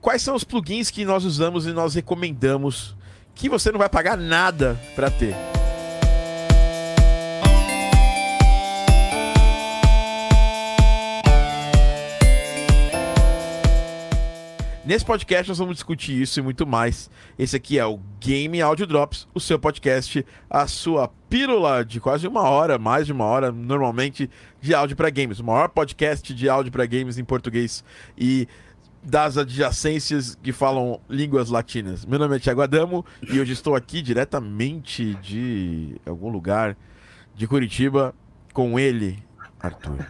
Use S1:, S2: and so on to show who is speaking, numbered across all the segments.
S1: quais são os plugins que nós usamos e nós recomendamos que você não vai pagar nada para ter. Nesse podcast nós vamos discutir isso e muito mais. Esse aqui é o Game Audio Drops, o seu podcast, a sua pílula de quase uma hora, mais de uma hora, normalmente, de áudio para games. O maior podcast de áudio para games em português e das adjacências que falam línguas latinas. Meu nome é Thiago Adamo e hoje estou aqui diretamente de algum lugar de Curitiba com ele, Arthur.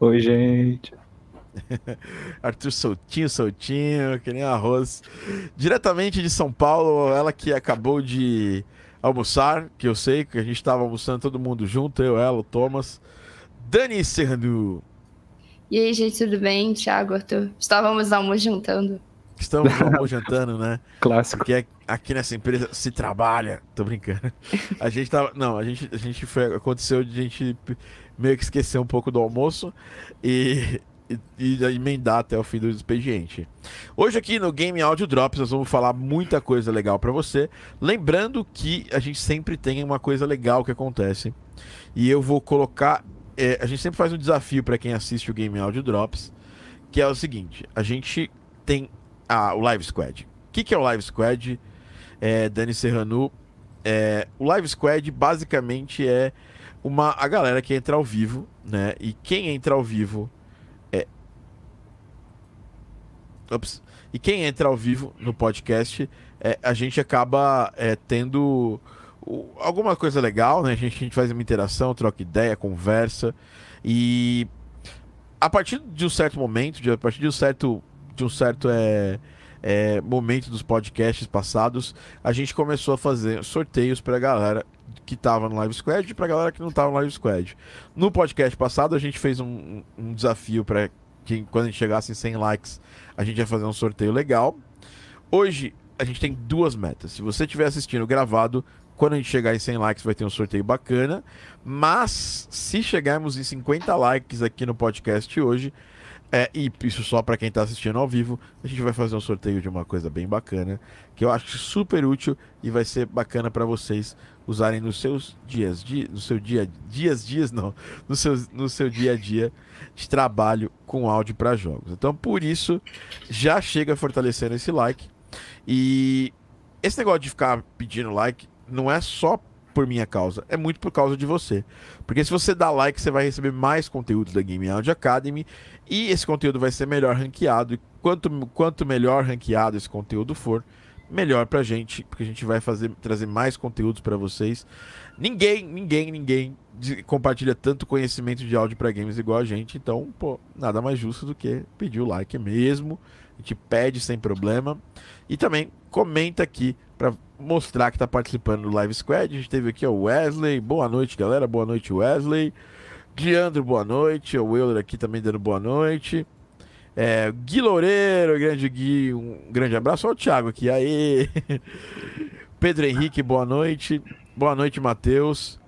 S2: Oi, gente.
S1: Arthur soltinho, soltinho, que nem arroz. Diretamente de São Paulo, ela que acabou de almoçar, que eu sei que a gente estava almoçando todo mundo junto, eu, ela, o Thomas. Dani Serrano.
S3: E aí, gente, tudo bem? Thiago, Arthur. Estávamos almoçando.
S1: Estamos almoçando, né?
S2: Clássico.
S1: Porque aqui nessa empresa se trabalha. Tô brincando. A gente tava. Não, a gente, a gente foi. Aconteceu de a gente meio que esquecer um pouco do almoço. E e, e emendar até o fim do expediente. Hoje aqui no Game Audio Drops nós vamos falar muita coisa legal para você. Lembrando que a gente sempre tem uma coisa legal que acontece. E eu vou colocar. É, a gente sempre faz um desafio para quem assiste o Game Audio Drops, que é o seguinte: a gente tem a, o Live Squad. O que, que é o Live Squad? É, Dani Serrano. É, o Live Squad basicamente é uma, a galera que entra ao vivo, né? E quem entra ao vivo Ups. E quem entra ao vivo no podcast, é, a gente acaba é, tendo o, alguma coisa legal, né? A gente, a gente faz uma interação, troca ideia, conversa. E a partir de um certo momento, de, a partir de um certo, de um certo é, é, momento dos podcasts passados, a gente começou a fazer sorteios para a galera que estava no Live Squad e para a galera que não estava no Live Squad. No podcast passado, a gente fez um, um desafio para que quando a gente chegasse em 100 likes, a gente ia fazer um sorteio legal. Hoje, a gente tem duas metas. Se você estiver assistindo gravado, quando a gente chegar em 100 likes, vai ter um sorteio bacana. Mas, se chegarmos em 50 likes aqui no podcast hoje, é, e isso só para quem está assistindo ao vivo, a gente vai fazer um sorteio de uma coisa bem bacana, que eu acho super útil e vai ser bacana para vocês usarem nos seus dias, dia, no seu dia, dias, dias não, no seu, no seu dia a dia de trabalho com áudio para jogos. Então, por isso, já chega fortalecendo esse like. E esse negócio de ficar pedindo like não é só por minha causa, é muito por causa de você. Porque se você dá like, você vai receber mais conteúdo da Game Audio Academy e esse conteúdo vai ser melhor ranqueado. E quanto, quanto melhor ranqueado esse conteúdo for, melhor pra gente, porque a gente vai fazer trazer mais conteúdos para vocês. Ninguém, ninguém, ninguém compartilha tanto conhecimento de áudio para games igual a gente, então, pô, nada mais justo do que pedir o like mesmo. A gente pede sem problema. E também comenta aqui para mostrar que está participando do Live Squad. A gente teve aqui o Wesley. Boa noite, galera. Boa noite, Wesley. Diandro, boa noite. O Euler aqui também dando boa noite. É, Gui Loureiro, grande Gui, um grande abraço. Olha o Thiago aqui, aí. Pedro Henrique, boa noite. Boa noite, Matheus.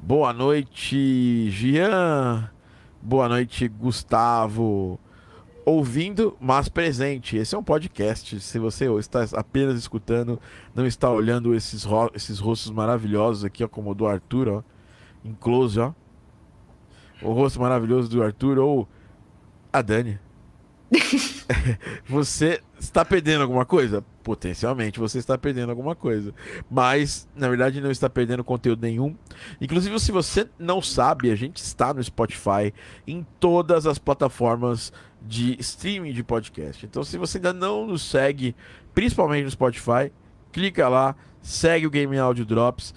S1: Boa noite, Gian. Boa noite, Gustavo. Ouvindo, mas presente. Esse é um podcast. Se você está apenas escutando, não está olhando esses, ro esses rostos maravilhosos aqui, ó, como o do Arthur, ó, em close, ó. O rosto maravilhoso do Arthur ou a Dani. você está perdendo alguma coisa? Potencialmente você está perdendo alguma coisa. Mas, na verdade, não está perdendo conteúdo nenhum. Inclusive, se você não sabe, a gente está no Spotify, em todas as plataformas de streaming de podcast. Então, se você ainda não nos segue, principalmente no Spotify, clica lá, segue o Game Audio Drops.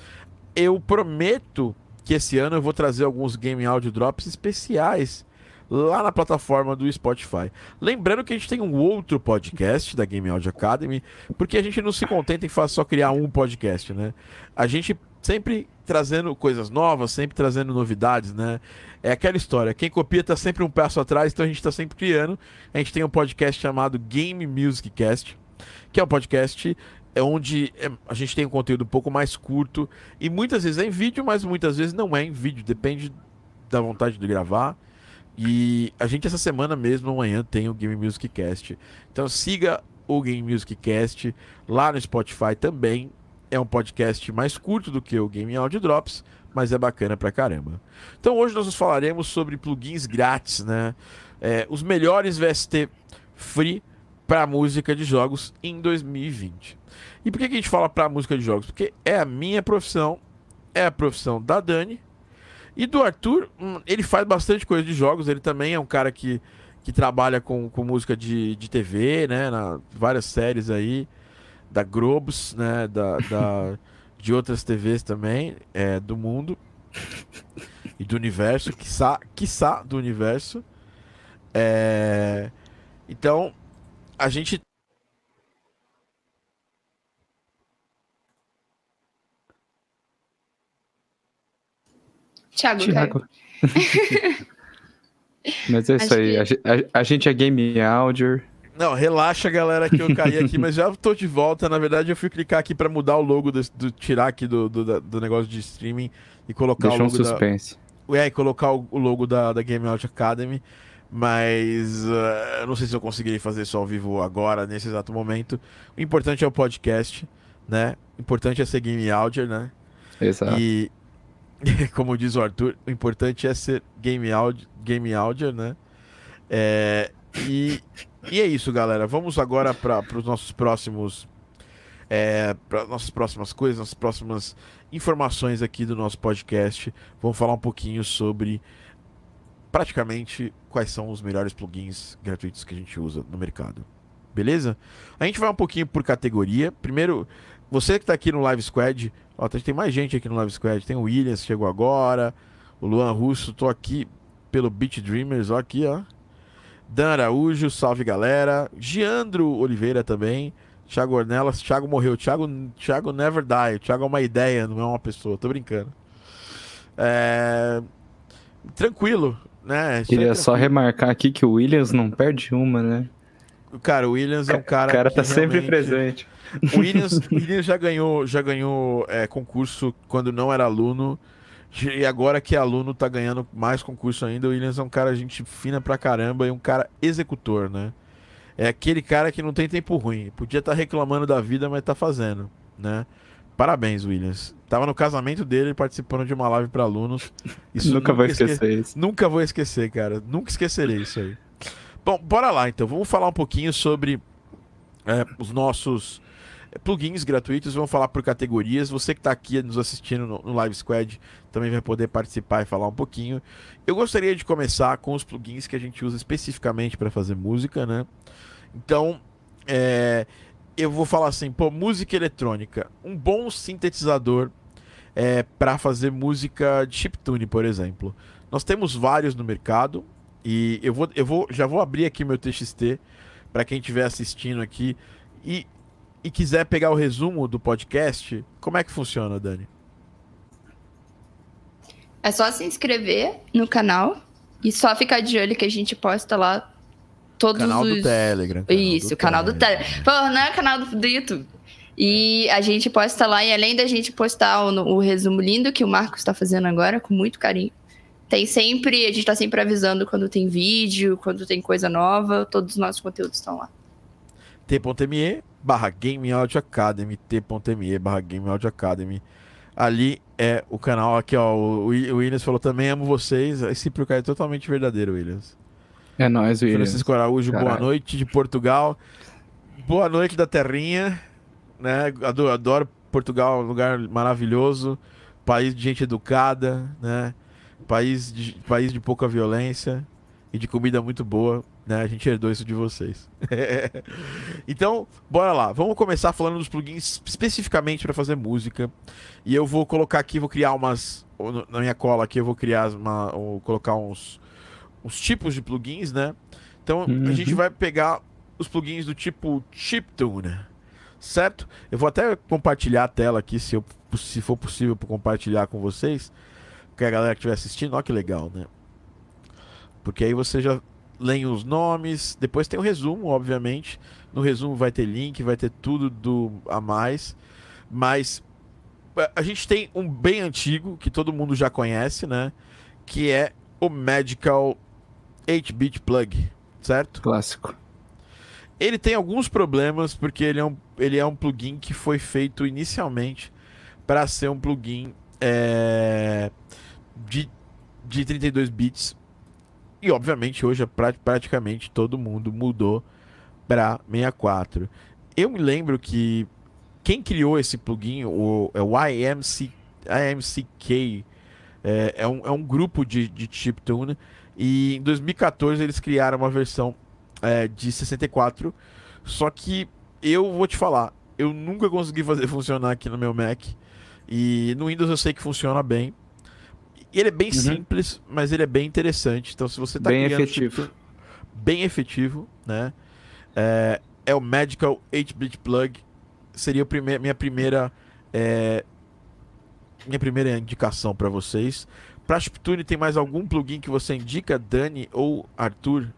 S1: Eu prometo que esse ano eu vou trazer alguns Game Audio Drops especiais lá na plataforma do Spotify. Lembrando que a gente tem um outro podcast da Game Audio Academy, porque a gente não se contenta em só criar um podcast, né? A gente sempre trazendo coisas novas, sempre trazendo novidades, né? É aquela história, quem copia tá sempre um passo atrás, então a gente tá sempre criando. A gente tem um podcast chamado Game Music Cast, que é um podcast é onde é, a gente tem um conteúdo um pouco mais curto e muitas vezes é em vídeo, mas muitas vezes não é em vídeo, depende da vontade de gravar E a gente essa semana mesmo, amanhã, tem o Game Music Cast. Então siga o Game Music Cast lá no Spotify também. É um podcast mais curto do que o Game Audio Drops, mas é bacana pra caramba. Então hoje nós falaremos sobre plugins grátis, né? É, os melhores VST free para música de jogos em 2020. E por que, que a gente fala para música de jogos? Porque é a minha profissão, é a profissão da Dani e do Arthur, hum, ele faz bastante coisa de jogos. Ele também é um cara que, que trabalha com, com música de, de TV, né? Na, várias séries aí, da Grobos, né? Da, da, de outras TVs também, é, do mundo e do universo, quiçá, quiçá do universo. É, então, a gente
S3: Thiago, Thiago.
S2: mas é isso Acho aí. Que... A, a, gente é game audio.
S1: Não, relaxa, galera, que eu caí aqui, mas já tô de volta. Na verdade, eu fui clicar aqui para mudar o logo, do, do, tirar aqui do, do, do, negócio de streaming e colocar
S2: Deixou
S1: o logo.
S2: um suspense.
S1: Da... É, e colocar o, o, logo da, da Game Audio Academy. Mas uh, não sei se eu conseguirei fazer isso ao vivo agora, nesse exato momento. O importante é o podcast, né? O importante é ser Game Audio, né?
S2: Exato.
S1: E, como diz o Arthur, o importante é ser game audio, game audio né? É, e, e é isso, galera. Vamos agora para os nossos próximos. É, para nossas próximas coisas, nossas próximas informações aqui do nosso podcast. Vamos falar um pouquinho sobre praticamente quais são os melhores plugins gratuitos que a gente usa no mercado. Beleza? A gente vai um pouquinho por categoria. Primeiro, você que está aqui no Live Squad, ó, tem mais gente aqui no Live Squad. Tem o Williams, chegou agora. O Luan Russo, tô aqui pelo Beat Dreamers, ó, aqui, ó. Dan Araújo, salve galera. Giandro Oliveira também. Thiago Ornelas, Thiago morreu. Thiago, Thiago never die. Thiago é uma ideia, não é uma pessoa. Tô brincando. É... Tranquilo, né?
S2: Queria só remarcar aqui que o Williams não perde uma, né?
S1: Cara, o Williams é um cara.
S2: O cara tá sempre presente.
S1: O Williams, Williams já ganhou, já ganhou é, concurso quando não era aluno. E agora que é aluno, tá ganhando mais concurso ainda. O Williams é um cara, gente fina pra caramba e um cara executor, né? É aquele cara que não tem tempo ruim. Podia estar tá reclamando da vida, mas tá fazendo, né? Parabéns, Williams. Tava no casamento dele participando de uma live para alunos.
S2: Isso nunca, nunca vou esquecer esque... isso.
S1: Nunca vou esquecer, cara. Nunca esquecerei isso aí. Bom, bora lá então. Vamos falar um pouquinho sobre é, os nossos plugins gratuitos, vamos falar por categorias. Você que está aqui nos assistindo no, no, Live Squad também vai poder participar e falar um pouquinho. Eu gostaria de começar com os plugins que a gente usa especificamente para fazer música, né? Então, é, eu vou falar assim, pô, música eletrônica, um bom sintetizador é, para fazer música de chiptune, por exemplo. Nós temos vários no mercado e eu vou, eu vou, já vou abrir aqui meu TXT para quem estiver assistindo aqui e e quiser pegar o resumo do podcast, como é que funciona, Dani?
S3: É só se inscrever no canal e só ficar de olho que a gente posta lá todos
S1: canal
S3: os...
S1: Do Telegram,
S3: canal Isso, do canal Telegram. do Telegram. Pô, não é canal do, do, YouTube. E a gente posta lá, e além da gente postar o, o resumo lindo que o Marcos está fazendo agora, com muito carinho, tem sempre, a gente está sempre avisando quando tem vídeo, quando tem coisa nova, todos os nossos conteúdos estão lá.
S1: T.me barra Game Audio Academy, t.me barra Game Audio Academy. Ali é o canal, aqui ó, o, Williams falou também, amo vocês. Esse pro é totalmente verdadeiro, Williams.
S2: É nóis, Williams.
S1: Francisco Araújo, Caralho. boa noite de Portugal. Boa noite da terrinha, né? Adoro, adoro Portugal, um lugar maravilhoso, país de gente educada, né? País de, país de pouca violência e de comida muito boa. Né? A gente herdou isso de vocês. então, bora lá. Vamos começar falando dos plugins especificamente para fazer música. E eu vou colocar aqui, vou criar umas. Na minha cola aqui, eu vou criar uma. Vou colocar uns, uns tipos de plugins, né? Então, uhum. a gente vai pegar os plugins do tipo Chiptune. Certo? Eu vou até compartilhar a tela aqui, se, eu, se for possível, compartilhar com vocês. Que a galera que estiver assistindo, olha que legal, né? Porque aí você já leem os nomes, depois tem o resumo, obviamente. No resumo vai ter link, vai ter tudo do a mais. Mas a gente tem um bem antigo que todo mundo já conhece, né? Que é o Medical 8-bit plug, certo?
S2: Clássico.
S1: Ele tem alguns problemas porque ele é um, ele é um plugin que foi feito inicialmente para ser um plugin é, de, de 32 bits. E obviamente hoje é pra- praticamente todo mundo mudou para 64. Eu me lembro que quem criou esse plugin, o, é o IMC, IMCK, é, é, um, é um grupo de, de chiptune. E em 2014 eles criaram uma versão é, de 64. Só que eu vou te falar, eu nunca consegui fazer funcionar aqui no meu Mac. E no Windows eu sei que funciona bem. E ele é bem
S2: Uhum.
S1: simples, mas ele é bem interessante. Então se você tá
S2: Bem
S1: criando
S2: efetivo.
S1: chiptune- bem efetivo, né? É, é o Magical 8-bit plug. Seria o prime minha primeira é, minha primeira indicação para vocês. Para Chiptune tem mais algum plugin que você indica, Dani ou Arthur?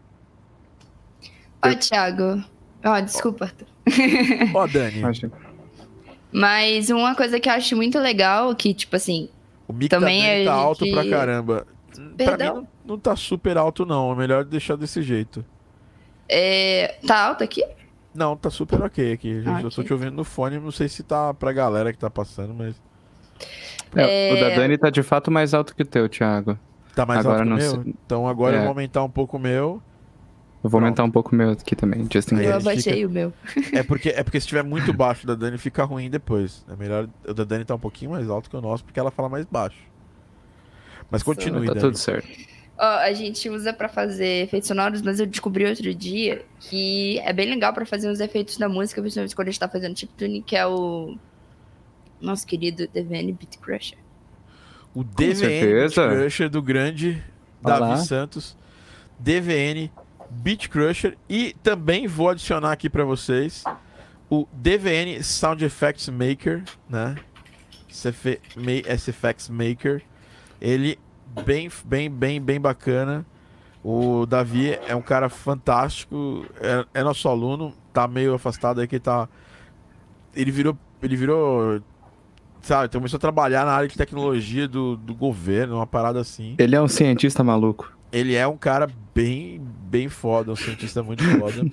S3: Ó, Thiago. Ó, desculpa, Arthur.
S1: Ó, Dani,
S2: Imagina.
S3: Mas uma coisa que eu acho muito legal, que, tipo assim,
S1: o mic
S3: também
S1: da Dani
S3: é
S1: tá alto
S3: de-
S1: pra caramba. Pra mim
S3: Perdão?
S1: não, não tá super alto não, é melhor deixar desse jeito.
S3: é... tá alto aqui?
S1: Não, tá super ok aqui.
S3: Ah,
S1: Eu tô
S3: ok.
S1: te ouvindo no fone, não sei se tá pra galera que tá passando, mas
S2: É, O
S3: É.
S2: da Dani tá de fato mais alto que o teu, Thiago.
S1: tá mais
S2: Agora
S1: alto que o meu.
S2: sei.
S1: Então agora eu
S2: É.
S1: vou aumentar um pouco o meu.
S2: Eu vou aumentar um pouco o meu aqui também, just in
S1: Aí
S3: eu abaixei
S1: fica-
S3: o meu.
S1: É porque, é porque se estiver muito baixo da Dani, fica ruim depois. É melhor o da Dani tá um pouquinho mais alto que o nosso, porque ela fala mais baixo. Mas continue,
S2: Tá
S1: Dani.
S2: tudo certo.
S3: Ó, a gente usa pra fazer efeitos sonoros, mas eu descobri outro dia que é bem legal pra fazer uns efeitos da música, principalmente quando a gente tá fazendo chiptune, que é o nosso querido DVN Beat Crusher.
S1: O DVN. Beat Crusher do grande
S2: Olha
S1: Davi. Santos. DVN Beat Crusher. E também vou adicionar aqui pra vocês o DVN Sound Effects Maker, né? Ma- SFX Maker. Ele bem, bem, bem, bem bacana. O Davi é um cara fantástico, é, é nosso aluno, tá meio afastado aí que tá. Ele virou. Ele virou. Sabe, começou a trabalhar na área de tecnologia do, do governo, uma parada assim.
S2: Ele é um cientista maluco.
S1: Ele é um cara bem, bem foda, um cientista muito foda.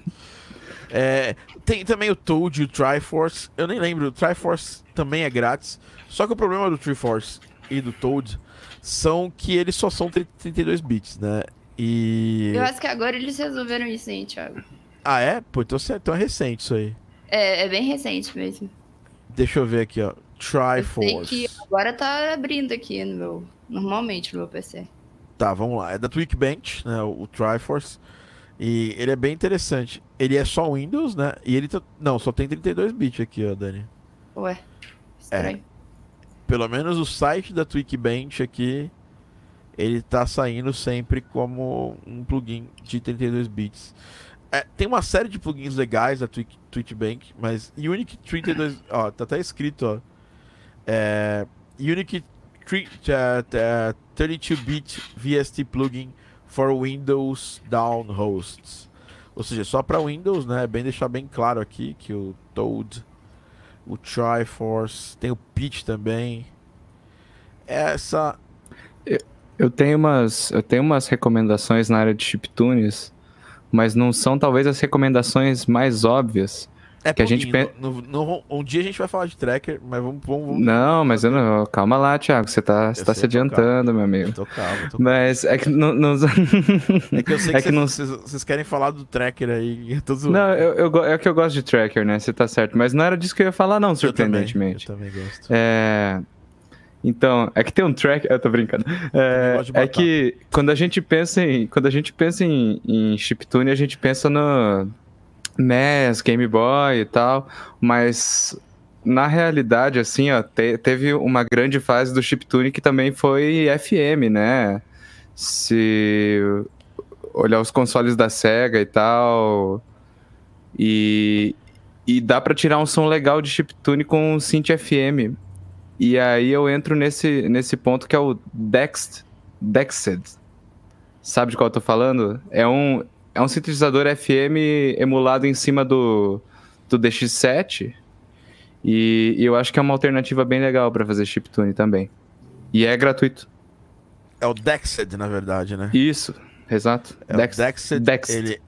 S1: É, tem também o Toad e o Triforce. Eu nem lembro, o Triforce também é grátis. Só que o problema do Triforce e do Toad são que eles só são 30 32 bits, né? E.
S3: Eu acho que agora eles resolveram isso, hein, Thiago?
S1: Ah, é? Pô, então, então é recente isso aí.
S3: É, é bem recente mesmo.
S1: Deixa eu ver aqui, ó.
S3: Eu sei
S1: Triforce.
S3: que agora tá abrindo aqui no meu. Normalmente no meu PC.
S1: Tá, vamos lá. É da Tweakbench, né? O, o Triforce. E ele é bem interessante. Ele é só Windows, né? E ele tá... Não, só tem 32 bits aqui, ó, Dani.
S3: Ué. Estranho.
S1: Pelo menos o site da Tweakbench aqui, ele tá saindo sempre como um plugin de 32 bits. É, tem uma série de plugins legais da Tweak, Tweakbench, mas Unique 32, ó, tá até escrito, ó. É, Unique 32-bit VST plugin for Windows Down Hosts. Ou seja, só para Windows, né? Bem deixar bem claro aqui que o Toad, o Triforce, tem o Pitch também. Essa
S2: Eu tenho umas, eu tenho umas recomendações na área de chiptunes, mas não são talvez as recomendações mais óbvias.
S1: É
S2: Que a gente
S1: no- no- um dia a gente vai falar de tracker, mas vamos, vamos, vamos
S2: Não, mas eu não. Calma lá, Thiago. Você tá, você tá se
S1: calmo.
S2: adiantando, meu amigo.
S1: Tô calmo, tô
S2: Mas é que não. não...
S1: É que eu sei
S2: É
S1: que,
S2: que não-
S1: vocês, vocês querem falar do tracker aí. Eu.
S2: Não, eu, eu é que eu gosto de tracker, né? Você tá certo. Mas não era disso que eu ia falar, não,
S1: Eu também,
S2: surpreendentemente.
S1: Eu também gosto.
S2: É. Então, é que tem um track. Eu tô brincando. É, é que quando a gente pensa em. Quando a gente pensa em, em chiptune, a gente pensa no NES, Game Boy e tal. Mas na realidade, assim, ó, te- teve uma grande fase do chiptune que também foi FM, né? Se olhar os consoles da Sega e tal. E, e dá pra tirar um som legal de chiptune com um synth FM. E aí eu entro nesse, nesse ponto que é o Dext, Dexed. Sabe de qual eu tô falando? É um, é um sintetizador FM emulado em cima do, do DX7. E, e eu acho que é uma alternativa bem legal pra fazer chiptune também. E é gratuito.
S1: É o Dexed, na verdade, né?
S2: Isso. exato.
S1: É
S2: Dext.
S1: o Dexed.
S2: Dext.
S1: Ele,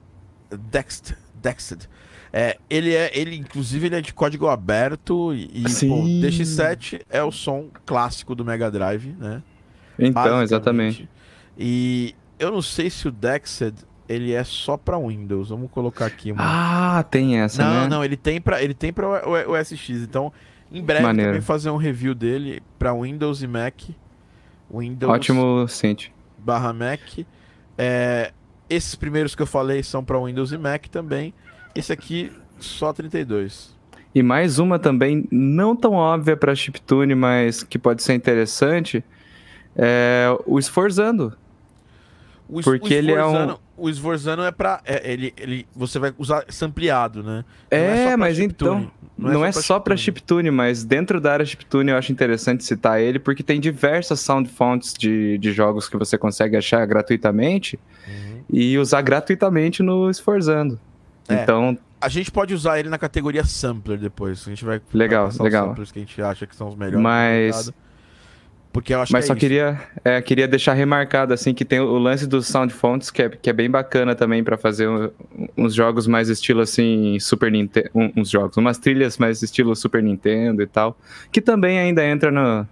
S1: Dext. Dexed. É, ele é, ele, inclusive, ele é de código aberto e, e, pô,
S2: Sim.
S1: DX7 é o som clássico do Mega Drive, né?
S2: Então, exatamente.
S1: E eu não sei se o Dexed ele é só pra Windows. Vamos colocar aqui uma.
S2: Ah, tem essa,
S1: não,
S2: né?
S1: não, ele tem para ele tem para o, o SX. Então, em breve
S2: Maneiro.
S1: também fazer um review dele pra Windows e Mac. Windows
S2: Ótimo, Cinti.
S1: barra Mac. É, esses primeiros que eu falei são pra Windows e Mac também. Esse aqui só 32.
S2: E mais uma também, não tão óbvia para chiptune, mas que pode ser interessante, é o Esforzando.
S1: O, es-
S2: Porque
S1: o
S2: ele é um-
S1: O Esforzano é pra. é, ele, ele, você vai usar sampleado, né? Não
S2: É,
S1: pra
S2: mas
S1: chiptune.
S2: então, não, é só para chiptune, mas dentro da área chiptune eu acho interessante citar ele, porque tem diversas sound fonts de, de jogos que você consegue achar gratuitamente
S1: Uhum.
S2: e usar gratuitamente no Esforzando.
S1: É.
S2: Então,
S1: A gente pode usar ele na categoria sampler depois. A gente vai
S2: Legal,
S1: passar os
S2: legal.
S1: samplers que a gente acha que são os melhores.
S2: Mas-.
S1: Porque eu acho
S2: Mas
S1: que
S2: só
S1: é isso.
S2: queria, é, queria deixar remarcado assim que tem o lance dos sound fonts que é, que é bem bacana também pra fazer um- uns jogos mais estilo assim Super Nintendo, uns jogos, umas trilhas mais estilo Super Nintendo e tal, que também ainda entra no,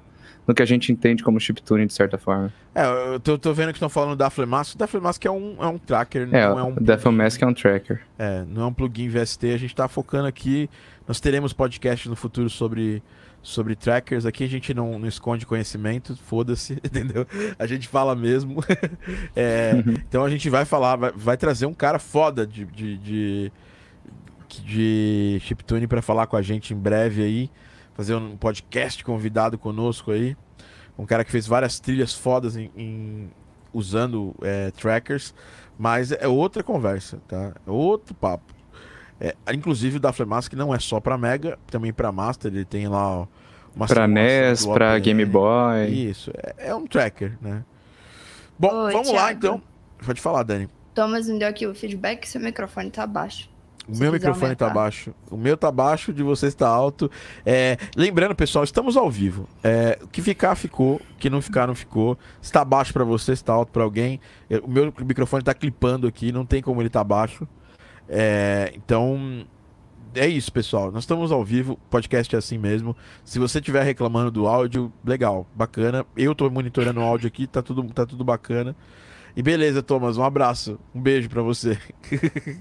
S2: no que a gente entende como chiptune de certa forma.
S1: É, eu tô, tô vendo que estão falando da Flemask. O Flemask é um, é um tracker,
S2: É,
S1: não é um
S2: o Death Mask é um tracker.
S1: É, não é um plugin VST, a gente tá focando aqui. Nós teremos podcast no futuro sobre, sobre trackers. Aqui a gente não, não esconde conhecimento, foda-se, entendeu? A gente fala mesmo. É, então a gente vai falar, vai, vai trazer um cara foda de, de, de, de chiptune pra falar com a gente em breve aí. Fazer um podcast convidado conosco aí. Um cara que fez várias trilhas fodas em, em- usando é, trackers. Mas é outra conversa, tá? É outro papo. É, inclusive o da Flemask não é só pra Mega, também pra Master, ele tem lá uma
S2: Pra
S1: simulação
S2: NES,
S1: OPM.
S2: Game Boy.
S1: Isso, é, é um tracker, né? Bom,
S3: Oi,
S1: vamos lá
S3: Thiago.
S1: então. Pode falar, Dani.
S3: Thomas me deu aqui o feedback que seu microfone tá baixo.
S1: O
S3: Se
S1: meu microfone tá
S3: aumentar.
S1: baixo. O meu tá baixo, de você está alto. É, lembrando, pessoal, estamos ao vivo. É, o que ficar, ficou. O que não ficar, não ficou. Se tá baixo pra você, se tá alto pra alguém. É, o meu microfone tá clipando aqui, não tem como ele tá baixo. É, então, é isso, pessoal. Nós estamos ao vivo, o podcast é assim mesmo. Se você estiver reclamando do áudio, legal, bacana. Eu tô monitorando o áudio aqui, tá tudo, tá tudo bacana. E beleza, Thomas, um abraço, um beijo pra você.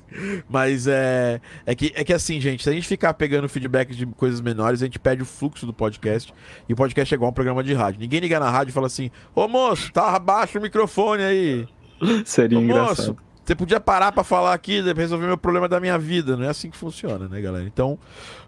S1: Mas é, é, que, é que assim, gente, se a gente ficar pegando feedback de coisas menores, a gente perde o fluxo do podcast. E o podcast é igual um programa de rádio. Ninguém liga na rádio e fala assim: Ô moço, tá abaixo o microfone aí.
S2: Seria
S1: Ô,
S2: engraçado.
S1: moço, você podia parar pra falar aqui, resolver meu problema da minha vida. Não é assim que funciona, né, galera? Então,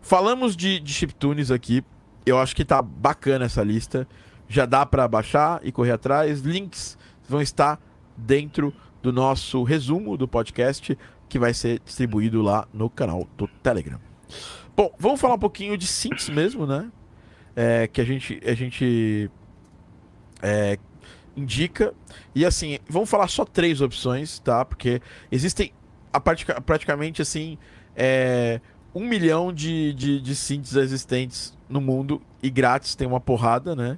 S1: falamos de, de chiptunes aqui. Eu acho que tá bacana essa lista. Já dá pra baixar e correr atrás. Links vão estar dentro do nosso resumo do podcast, que vai ser distribuído lá no canal do Telegram. Bom, vamos falar um pouquinho de synths mesmo, né? É, que a gente, a gente é, indica. E assim, vamos falar só três opções, tá? Porque existem a pratica- praticamente assim é, um milhão de, de, de synths existentes no mundo e grátis tem uma porrada, né?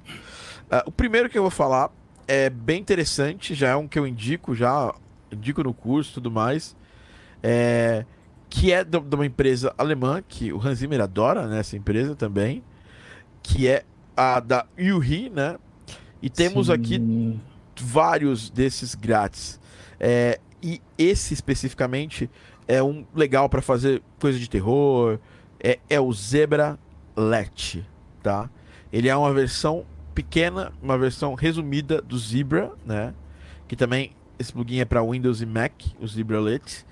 S1: Ah, o primeiro que eu vou falar é bem interessante, já é um que eu indico, já indico no curso e tudo mais. É, que é de de uma empresa alemã, que o Hans Zimmer adora, né, essa empresa também, que é a da Yuhi, né? E temos
S2: Sim.
S1: aqui vários desses grátis. É, e esse especificamente é um legal para fazer coisa de terror. É, é o Zebra Let, tá? Ele é uma versão pequena, uma versão resumida do Zebra, né? Que também esse plugin é para Windows e Mac, o Zebra Let.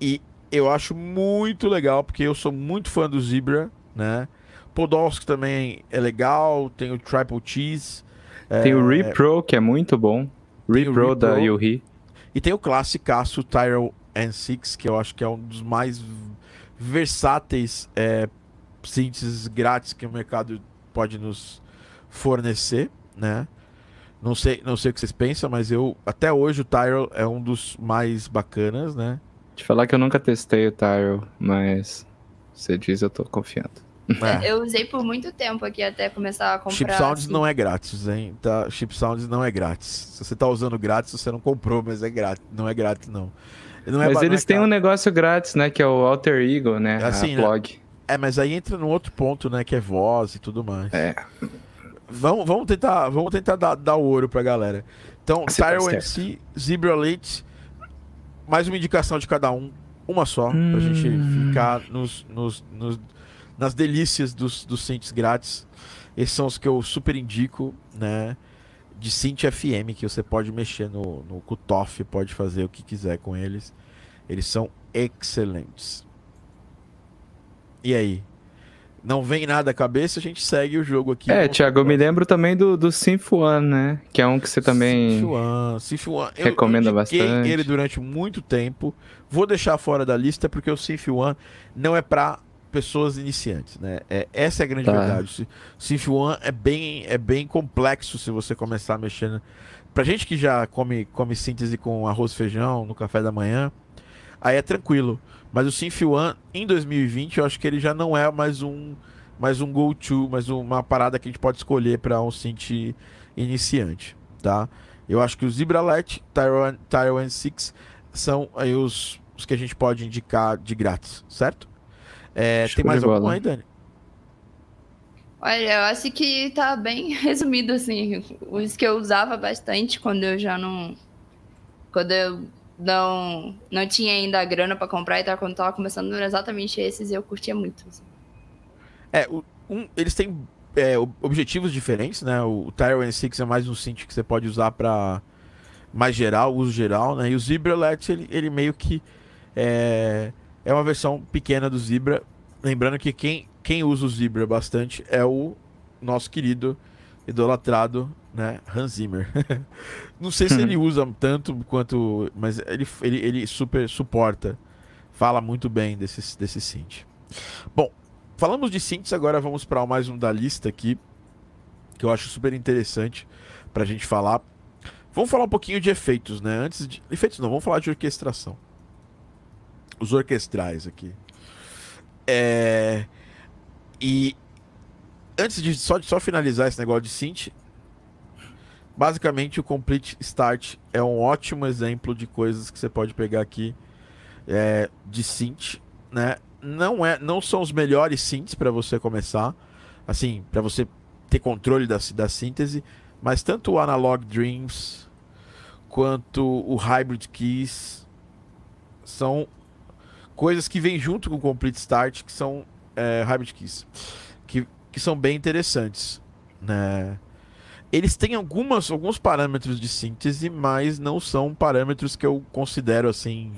S1: E eu acho muito legal porque eu sou muito fã do Zebra, né? Podolsk também é legal, tem o Triple Cheese.
S2: Tem o
S1: é,
S2: Repro, que é muito bom. Repro da. Yuhi.
S1: E tem o classicaço Tyrell N6, que eu acho que é um dos mais versáteis é, synths grátis que o mercado pode nos fornecer, né? Não sei, não sei o que vocês pensam, mas eu até hoje o Tyrell é um dos mais bacanas, né?
S2: Te falar que eu nunca testei o Tyrell, mas você diz eu tô confiando.
S1: É.
S3: Eu usei por muito tempo aqui até começar a comprar.
S1: Chip Sounds
S3: assim.
S1: não é grátis, hein? Tá, Chip Sounds não é grátis. Se você tá usando grátis, você não comprou, mas é grátis. Não é grátis, não. Não é
S2: Mas eles
S1: é
S2: têm um negócio grátis, né? Que é o Alter Ego, né?
S1: Assim,
S2: a
S1: né?
S2: blog.
S1: É, mas aí entra num outro ponto, né? Que é voz e tudo mais.
S2: É.
S1: Vamos, vamos tentar, vamos tentar dar, dar ouro pra galera. Então,
S2: tá
S1: Tyro
S2: certo.
S1: MC, Zebra Late, mais uma indicação de cada um, uma só, pra
S2: Hum.
S1: gente ficar nos, nos- nos- nas delícias dos, dos synths grátis. Esses são os que eu super indico, né? De synth FM, que você pode mexer no, no cutoff, pode fazer o que quiser com eles. Eles são excelentes. E aí? Não vem nada à cabeça, a gente segue o jogo aqui.
S2: É, Thiago, eu me lembro também do, do Synth One, né? Que é um que você também.
S1: Sifuan. Eu-
S2: recomenda
S1: eu
S2: bastante.
S1: ele durante muito tempo. Vou deixar fora da lista porque o Sifuan não é para pessoas iniciantes, né? É, essa é a grande
S2: Tá.
S1: verdade. O Sifuan é bem, é bem complexo se você começar mexendo. Pra gente que já come, come síntese com arroz e feijão no café da manhã, aí é tranquilo. Mas o Sinfuan, em 2020, eu acho que ele já não é mais um mais um go-to, mais uma parada que a gente pode escolher para um synth iniciante, tá? Eu acho que o Zibralet, Tyrone 6 são aí os, os que a gente pode indicar de grátis, certo? É, tem mais
S2: de bola.
S1: algum aí, Dani?
S3: Olha, eu acho que tá bem resumido, assim. Os que eu usava bastante quando eu já não. Quando eu não, não tinha ainda a grana pra comprar e tava, quando tava começando, eram exatamente esses e eu curtia muito. assim.
S1: É, o- um- eles têm é, ob- objetivos diferentes, né? O Tyrone 6 é mais um synth que você pode usar para mais geral, uso geral, né? E o Zibralet, ele, ele meio que é, é uma versão pequena do Zebra. Lembrando que quem, quem usa o Zebra bastante é o nosso querido, idolatrado, né? Hans Zimmer. Não sei se ele usa tanto quanto. Mas ele, ele, ele super suporta. Fala muito bem desse, desse synth. Bom, falamos de synths, agora vamos para mais um da lista aqui. Que eu acho super interessante pra gente falar. Vamos falar um pouquinho de efeitos, né? Antes de. Efeitos não, vamos falar de orquestração. Os orquestrais aqui. É. E. Antes de só, só finalizar esse negócio de synth, basicamente o Complete Start é um ótimo exemplo de coisas que você pode pegar aqui é, de synth, né? Não é, não são os melhores synths para você começar, assim, para você ter controle da, da síntese, mas tanto o Analog Dreams quanto o Hybrid Keys são coisas que vêm junto com o Complete Start, que são é, Hybrid Keys, que, que são bem interessantes, né? Eles têm algumas, alguns parâmetros de síntese, mas não são parâmetros que eu considero assim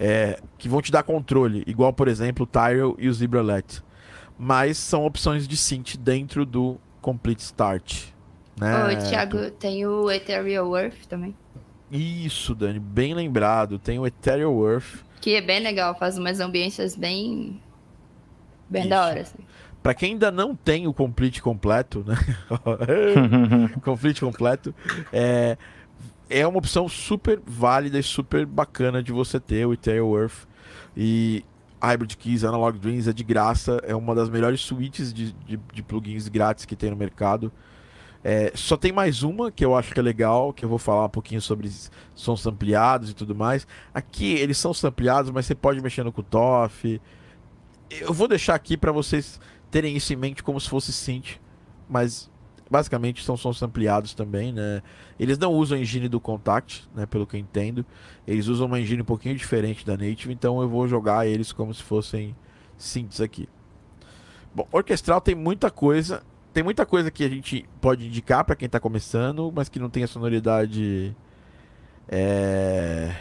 S1: é, que vão te dar controle, igual por exemplo o Tyrell e o Zibralet. Mas são opções de synth dentro do Complete Start. Né?
S3: Ô, Thiago, tem o Ethereal Earth também.
S1: Isso, Dani, bem lembrado. Tem o Ethereal Earth.
S3: Que é bem legal, faz umas ambiências bem. Bem
S1: Isso.
S3: da hora, assim.
S1: Pra quem ainda não tem o Complete completo, né? Complete completo, é, é uma opção super válida e super bacana de você ter o Ethereal Earth. E Hybrid Keys, Analog Dreams é de graça, é uma das melhores suítes de, de, de plugins grátis que tem no mercado. É, só tem mais uma que eu acho que é legal, que eu vou falar um pouquinho sobre sons ampliados e tudo mais. Aqui eles são sampleados, mas você pode mexer no cutoff. Eu vou deixar aqui para vocês terem isso em mente como se fosse synth, mas basicamente são sons ampliados também, né? Eles não usam a engine do Contact, né, pelo que eu entendo. Eles usam uma engine um pouquinho diferente da Native, então eu vou jogar eles como se fossem synths aqui. Bom, orquestral tem muita coisa, tem muita coisa que a gente pode indicar para quem tá começando, mas que não tem a sonoridade é...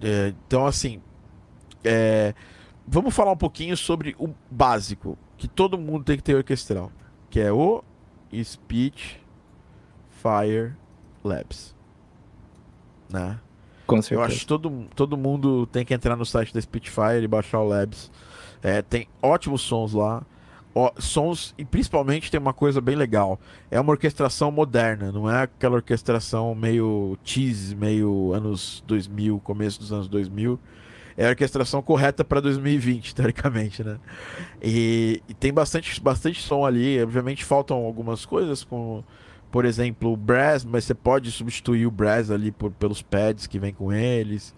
S1: É, então assim, é, vamos falar um pouquinho sobre o básico que todo mundo tem que ter orquestral, que é o Speech Fire Labs, né?
S2: Com
S1: Eu
S2: certeza.
S1: acho que todo, todo mundo tem que entrar no site da Spitfire e baixar o Labs. É, tem ótimos sons lá. Ó, sons, e principalmente tem uma coisa bem legal. É uma orquestração moderna, não é aquela orquestração meio cheese, meio anos 2000, começo dos anos 2000. é a orquestração correta para 2020, teoricamente, né? E, e, tem bastante, bastante som ali. Obviamente faltam algumas coisas, como, por exemplo, o brass, mas você pode substituir o brass ali por, pelos pads que vem com eles.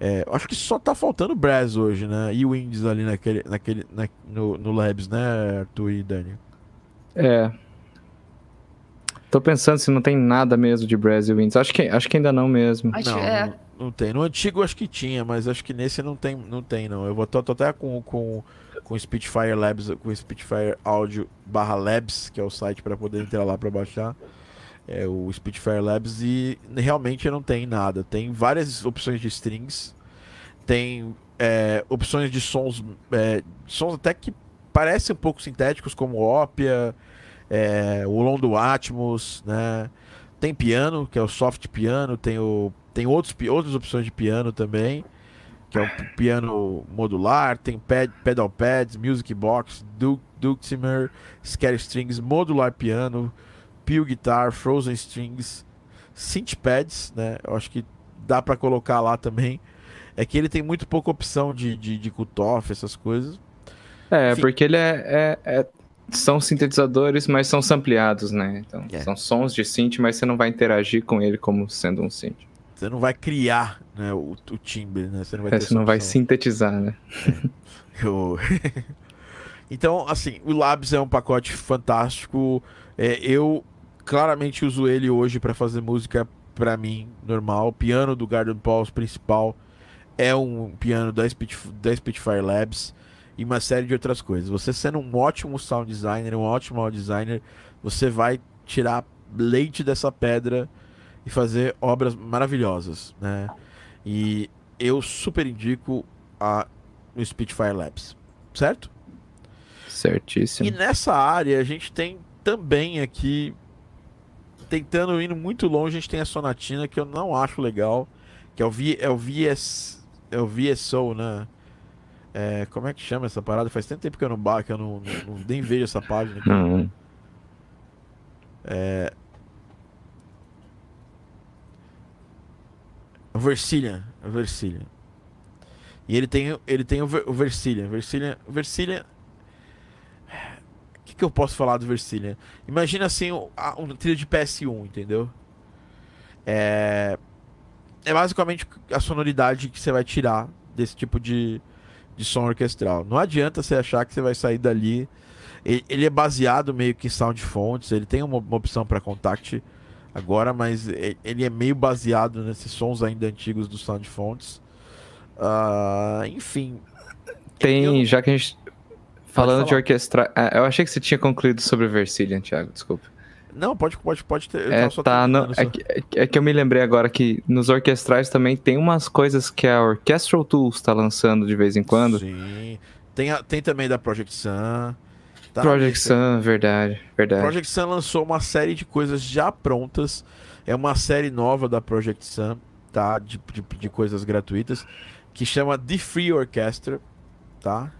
S1: É, acho que só tá faltando brass hoje, né? E o Winds ali naquele, naquele, na, no, no Labs, né, Arthur e Daniel?
S2: É, Tô pensando se não tem nada mesmo de Brasil Winds. Acho que, acho que ainda não mesmo.
S1: Acho, não, é. não, não, tem. No antigo acho que tinha, mas acho que nesse não tem, não tem não. Eu vou tô, tô até com com com Spitfire Labs, com Spitfire Audio barra Labs, que é o site para poder entrar lá para baixar. É o Spitfire Labs e realmente não tem nada. Tem várias opções de strings, tem é, opções de sons, é, sons até que parecem um pouco sintéticos, como ópia, é, o Londo Atmos, né? Tem piano, que é o soft piano, tem, o, tem outros, outras opções de piano também, que é o piano modular, tem pad, pedal pads, music box, du, Dulcimer, scare strings, modular piano, peel guitar, frozen strings, synth pads, né? Eu acho que dá para colocar lá também. É que ele tem muito pouca opção de, de, de cutoff, essas coisas.
S2: É, Enfim. porque ele é, é, é, são sintetizadores, mas são sampleados, né? Então, é. são sons de synth, mas você não vai interagir com ele como sendo um synth.
S1: Você não vai criar né, o, o timbre, né?
S2: Você não vai, é, você não vai sintetizar, né?
S1: É. Eu... então, assim, o Labs é um pacote fantástico. É, eu claramente uso ele hoje para fazer música para mim, normal. O piano do Garden Pulse principal é um piano da, da Spitfire Labs e uma série de outras coisas. Você sendo um ótimo sound designer, um ótimo audio designer, você vai tirar leite dessa pedra e fazer obras maravilhosas, né? E eu super indico a o Spitfire Labs, certo?
S2: Certíssimo.
S1: E nessa área a gente tem também aqui tentando ir muito longe, a gente tem a Sonatina que eu não acho legal, que é o, v, é o VS é o VSO, né? É, como é que chama essa parada? Faz tanto tempo que eu não que eu não, não, nem vejo essa página. Aqui. Uhum. É... O Versilian. E ele tem, ele tem o, Ver, o Versilian. Versilian, Versilian. Que, eu posso falar do Versilian? Imagina assim um, um trilho de PS1, entendeu? É, é basicamente a sonoridade que você vai tirar desse tipo de, de som orquestral. Não adianta você achar que você vai sair dali. Ele, é baseado meio que em sound fonts, ele tem uma, uma opção para contact agora, mas ele é meio baseado nesses sons ainda antigos dos sound fonts. Uh, enfim.
S2: Tem, eu... já que a gente. Falando de orquestrar. É, eu achei que você tinha concluído sobre o Versilian, Thiago, desculpa.
S1: Não, pode, pode, pode ter.
S2: É, tá no, é, que, é, que eu me lembrei agora que nos orquestrais também tem umas coisas que a Orchestral Tools está lançando de vez em quando.
S1: Sim. Tem, a, tem também da Project Sun.
S2: Tá? Project Sun, verdade, verdade.
S1: Project Sun lançou uma série de coisas já prontas. É uma série nova da Project Sun, tá? De, de, de coisas gratuitas. Que chama The Free Orchestra, tá?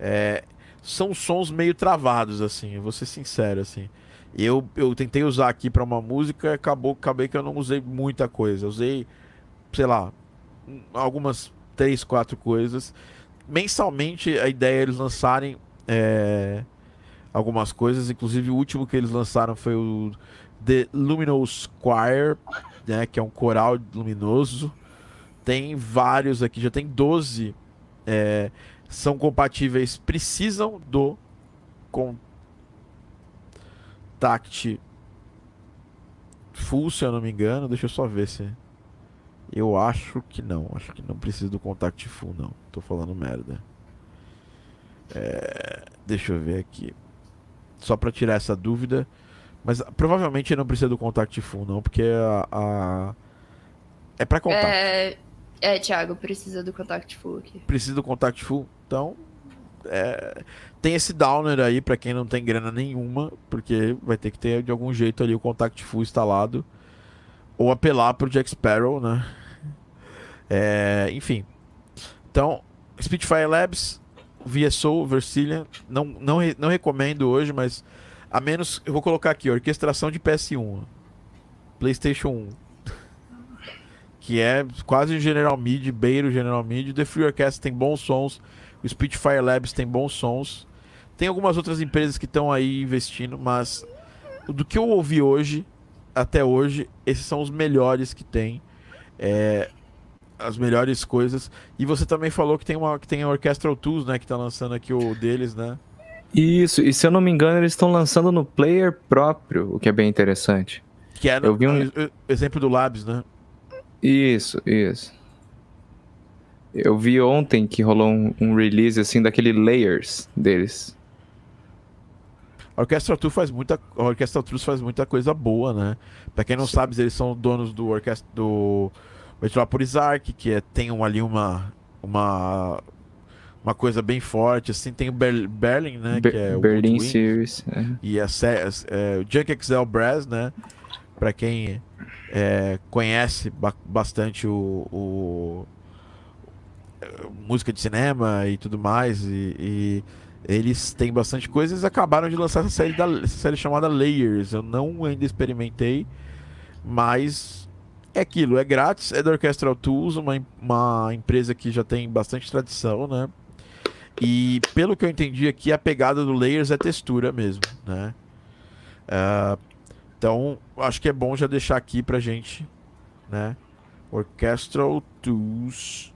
S1: É, são sons meio travados, assim, vou ser sincero, assim. Eu, eu tentei usar aqui para uma música, acabou, acabei que eu não usei muita coisa. Eu usei, sei lá, algumas três, quatro coisas. Mensalmente a ideia é eles lançarem é, algumas coisas, inclusive o último que eles lançaram foi o The Luminous Choir, né, que é um coral luminoso. Tem vários aqui, já tem 12 é, são compatíveis, precisam do com Contact Full, se eu não me engano. Deixa eu só ver se. Eu acho que não. Acho que não precisa do Contact Full, não. Tô falando merda. É... Deixa eu ver aqui. Só para tirar essa dúvida. Mas provavelmente não precisa do Contact Full, não, porque a. a... É para contact.
S3: É... é, Thiago, precisa do Contact Full aqui.
S1: Precisa do Contact Full? Então. É... Tem esse downer aí para quem não tem grana nenhuma, porque vai ter que ter de algum jeito ali o Contact Full instalado. Ou apelar pro Jack Sparrow, né? É, enfim. Então, Spitfire Labs, VSO, Versilian, não, não, não recomendo hoje, mas a menos. Eu vou colocar aqui, orquestração de PS1. PlayStation 1. que é quase General Mid, beira o General Mid. The Free Orchestra tem bons sons, o Spitfire Labs tem bons sons. Tem algumas outras empresas que estão aí investindo, mas do que eu ouvi hoje, até hoje, esses são os melhores que tem. É, as melhores coisas. E você também falou que tem uma que tem a Orchestral Tools, né, que tá lançando aqui o deles, né?
S2: Isso, e se eu não me engano, eles estão lançando no player próprio, o que é bem interessante.
S1: Que é no, eu vi um... exemplo do Labs, né?
S2: Isso, isso. Eu vi ontem que rolou um, um release assim daquele layers deles.
S1: A Orquestra Tour faz muita, a Orquestra Tour faz muita coisa boa, né? Pra quem não Sim. sabe, eles são donos do orquestra do Metropolis Arc, que é, tem um, ali uma uma uma coisa bem forte, assim, tem o Ber Berlin, né,
S2: Be
S1: que é
S2: o Berlin Series,
S1: é. e a, é, o Junk XL Brass, né, para quem é, conhece ba bastante o, o, música de cinema e tudo mais e, e eles têm bastante coisa. Eles acabaram de lançar essa série, da, essa série chamada Layers. Eu não ainda experimentei, mas é aquilo, é grátis, é da Orchestral Tools, uma, uma empresa que já tem bastante tradição, né? E pelo que eu entendi aqui, a pegada do Layers é textura mesmo, né? Uh, então, acho que é bom já deixar aqui pra gente, né? Orchestral Tools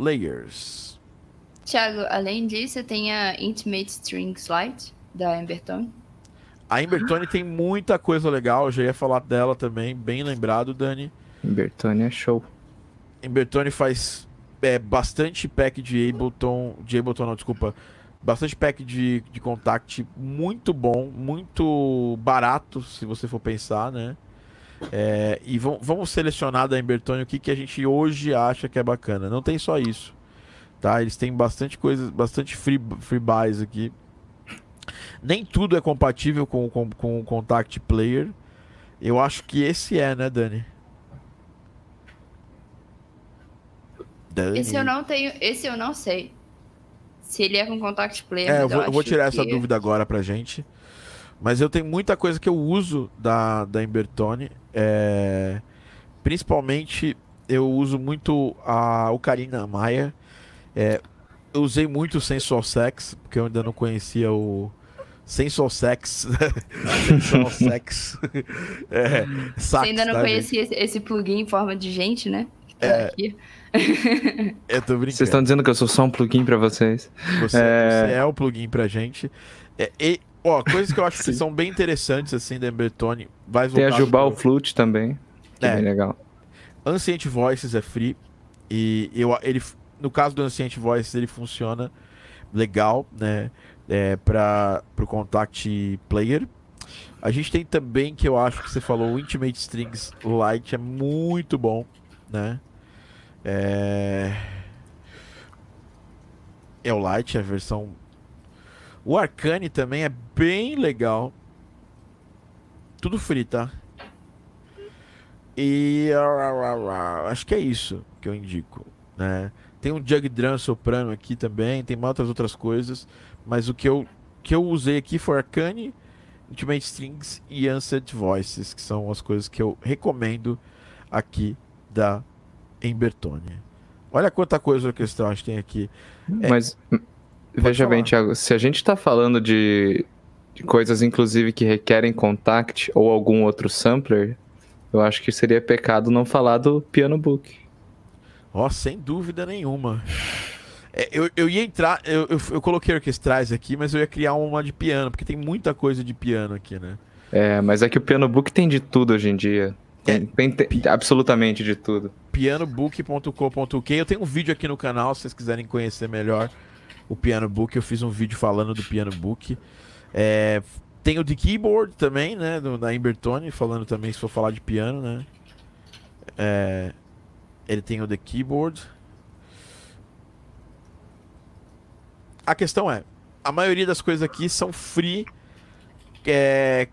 S1: Layers.
S3: Thiago, além disso, tem a Intimate Strings Lite da Embertone.
S1: A Embertone tem muita coisa legal, eu já ia falar dela também, bem lembrado, Dani.
S2: Embertone é show.
S1: Embertone faz é, bastante pack de Ableton, de Ableton não, desculpa, bastante pack de, de contact muito bom, muito barato, se você for pensar, né? É, e vamos selecionar da Embertone o que, que a gente hoje acha que é bacana. Não tem só isso tá? Eles têm bastante coisas, bastante free, free buys aqui. Nem tudo é compatível com, com, com o Contact Player. Eu acho que esse é, né, Dani?
S3: Dani. Esse eu não tenho, esse eu não sei. Se ele é com Contact Player.
S1: É, eu vou, eu vou tirar que... essa dúvida agora pra gente. Mas eu tenho muita coisa que eu uso da, da Embertone. É... Principalmente eu uso muito a Ocarina Maia é, eu usei muito o Sensual Sex, porque eu ainda não conhecia o Sensual Sex. Sensual Sex.
S3: é, Você ainda não tá, conhecia esse, esse plugin em forma de gente, né?
S1: Tá é, aqui. eu tô brincando.
S2: Vocês estão dizendo que eu sou só um plugin para vocês?
S1: Você é... você é o plugin pra gente. É, e, ó, coisas que eu acho que são bem interessantes, assim, da Embertone.
S2: Vai Tem a Jubal. Flute também, que é, é bem legal.
S1: Ancient Voices é free. E eu, ele, no caso do Ancient Voice, ele funciona legal, né? É, para o Contact Player. A gente tem também, que eu acho que você falou, o Intimate Strings Lite é muito bom, né? É, é o Lite, a versão. O Arcane também é bem legal. Tudo free, tá? E acho que é isso que eu indico, né? Tem um jug drum soprano aqui também, tem muitas outras coisas, mas o que eu, que eu usei aqui foi Arcane, Intimate Strings e Answered Voices, que são as coisas que eu recomendo aqui da Embertone. Olha quanta coisa orquestral a gente tem aqui.
S2: É, veja falar. bem, Thiago, se a gente está falando de, de coisas, inclusive, que requerem contact ou algum outro sampler, eu acho que seria pecado não falar do piano book.
S1: Ó, oh, sem dúvida nenhuma. É, eu, eu ia entrar, eu, eu, eu, coloquei orquestrais aqui, mas eu ia criar uma de piano, porque tem muita coisa de piano aqui, né?
S2: É, mas é que o Piano Book tem de tudo hoje em dia. Tem, é, tem, tem absolutamente de tudo.
S1: Pianobook.com.uk. Eu tenho um vídeo aqui no canal, se vocês quiserem conhecer melhor o Piano Book. Eu fiz um vídeo falando do Piano Book. É, tem o de keyboard também, né? Do, da Embertone, falando também se for falar de piano, né? É, ele tem o The Keyboard. A questão é, a maioria das coisas aqui são free, é,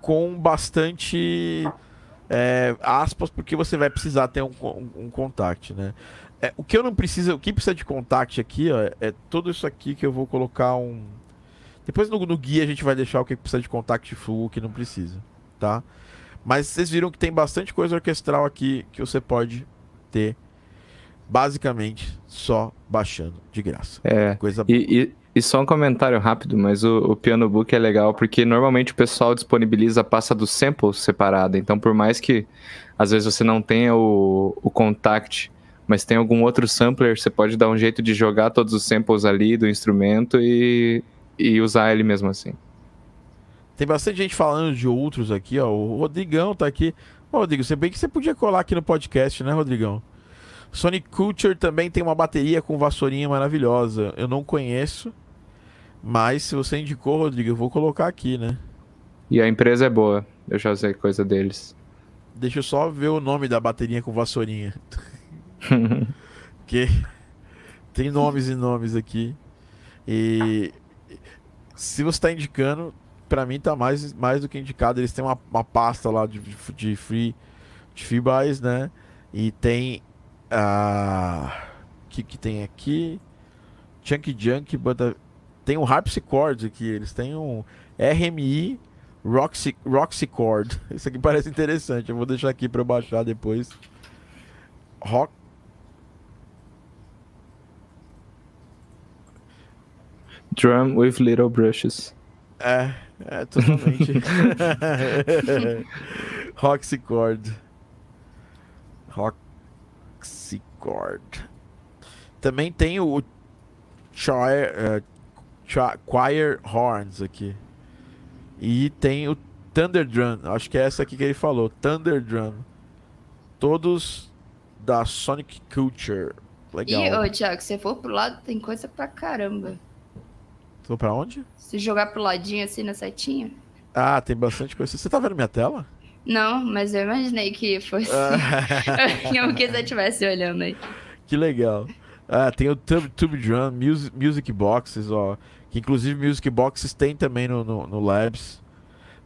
S1: com bastante é, aspas, porque você vai precisar ter um, um, um contact, né? É, o que eu não preciso, o que precisa de contact aqui, ó, é tudo isso aqui que eu vou colocar um. Depois no, no guia a gente vai deixar o que precisa de contact full, o que não precisa, tá? Mas vocês viram que tem bastante coisa orquestral aqui que você pode ter basicamente só baixando de graça.
S2: É. Coisa e, e, e, só um comentário rápido, mas o, o Piano Book é legal porque normalmente o pessoal disponibiliza a pasta dos samples separada. Então, por mais que às vezes você não tenha o, o contact, mas tem algum outro sampler, você pode dar um jeito de jogar todos os samples ali do instrumento e, e usar ele mesmo assim.
S1: Tem bastante gente falando de outros aqui, ó. O Rodrigão tá aqui. Ô, Rodrigo, você bem que você podia colar aqui no podcast, né, Rodrigão? Sonic Culture também tem uma bateria com vassourinha maravilhosa. Eu não conheço, mas se você indicou, Rodrigo, eu vou colocar aqui, né?
S2: E a empresa é boa. Eu já sei coisa deles.
S1: Deixa eu só ver o nome da bateria com vassourinha. que tem nomes e nomes aqui. E se você está indicando, para mim tá mais, mais do que indicado. Eles têm uma, uma pasta lá de, de free de free buys, né? E tem ah, que que tem aqui? Chunk Junk, banda... tem um Harpsichord aqui. Eles têm um RMI Roxy, Roxy Chord. Isso aqui parece interessante. Eu vou deixar aqui para baixar depois. Rock.
S2: Drum with little brushes.
S1: É, é totalmente. Roxy Chord. Rock. Chord. Também tem o Choir, uh, Choir Horns aqui. E tem o Thunder Drum. Acho que é essa aqui que ele falou. Thunder Drum. Todos da Sonic Culture. Legal.
S3: E, ô, Thiago, se for pro lado, tem coisa pra caramba.
S1: Tô pra onde?
S3: Se jogar pro ladinho assim na setinha.
S1: Ah, tem bastante coisa. Você tá vendo minha tela?
S3: Não, mas eu imaginei que fosse. eu quis eu estivesse olhando aí.
S1: Que legal. Ah, tem o Tube, Tube Drum, music, music Boxes, ó. Que inclusive Music Boxes tem também no, no, no, Labs.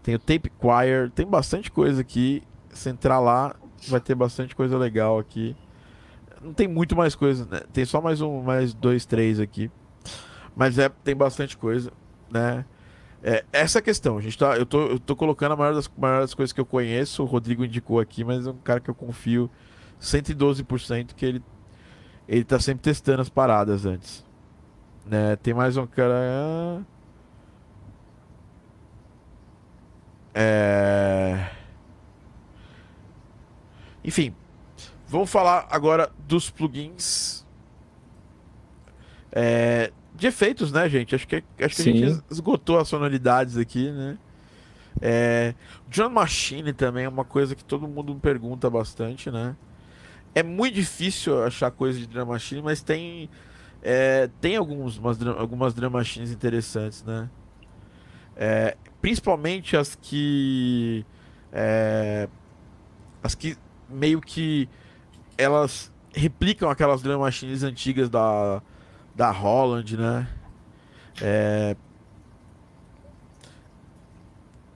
S1: Tem o Tape Choir, tem bastante coisa aqui. Se entrar lá, vai ter bastante coisa legal aqui. Não tem muito mais coisa, né? Tem só mais um, mais dois, três aqui. Mas é, tem bastante coisa, né? É, essa questão, a gente tá, eu, tô, eu tô colocando a maior das, maior das coisas que eu conheço, o Rodrigo indicou aqui, mas é um cara que eu confio 112% que ele, ele tá sempre testando as paradas antes. Né? Tem mais um cara. É... Enfim, vamos falar agora dos plugins. É, de efeitos, né, gente? Acho que, acho que a gente esgotou as sonoridades aqui, né? É, Drum Machine também é uma coisa que todo mundo pergunta bastante, né? É muito difícil achar coisa de Drum Machine, mas tem é, tem alguns, umas, algumas Drum Machines interessantes, né? É, principalmente as que é, as que meio que elas replicam aquelas Drum Machines antigas da da Holland, né? É...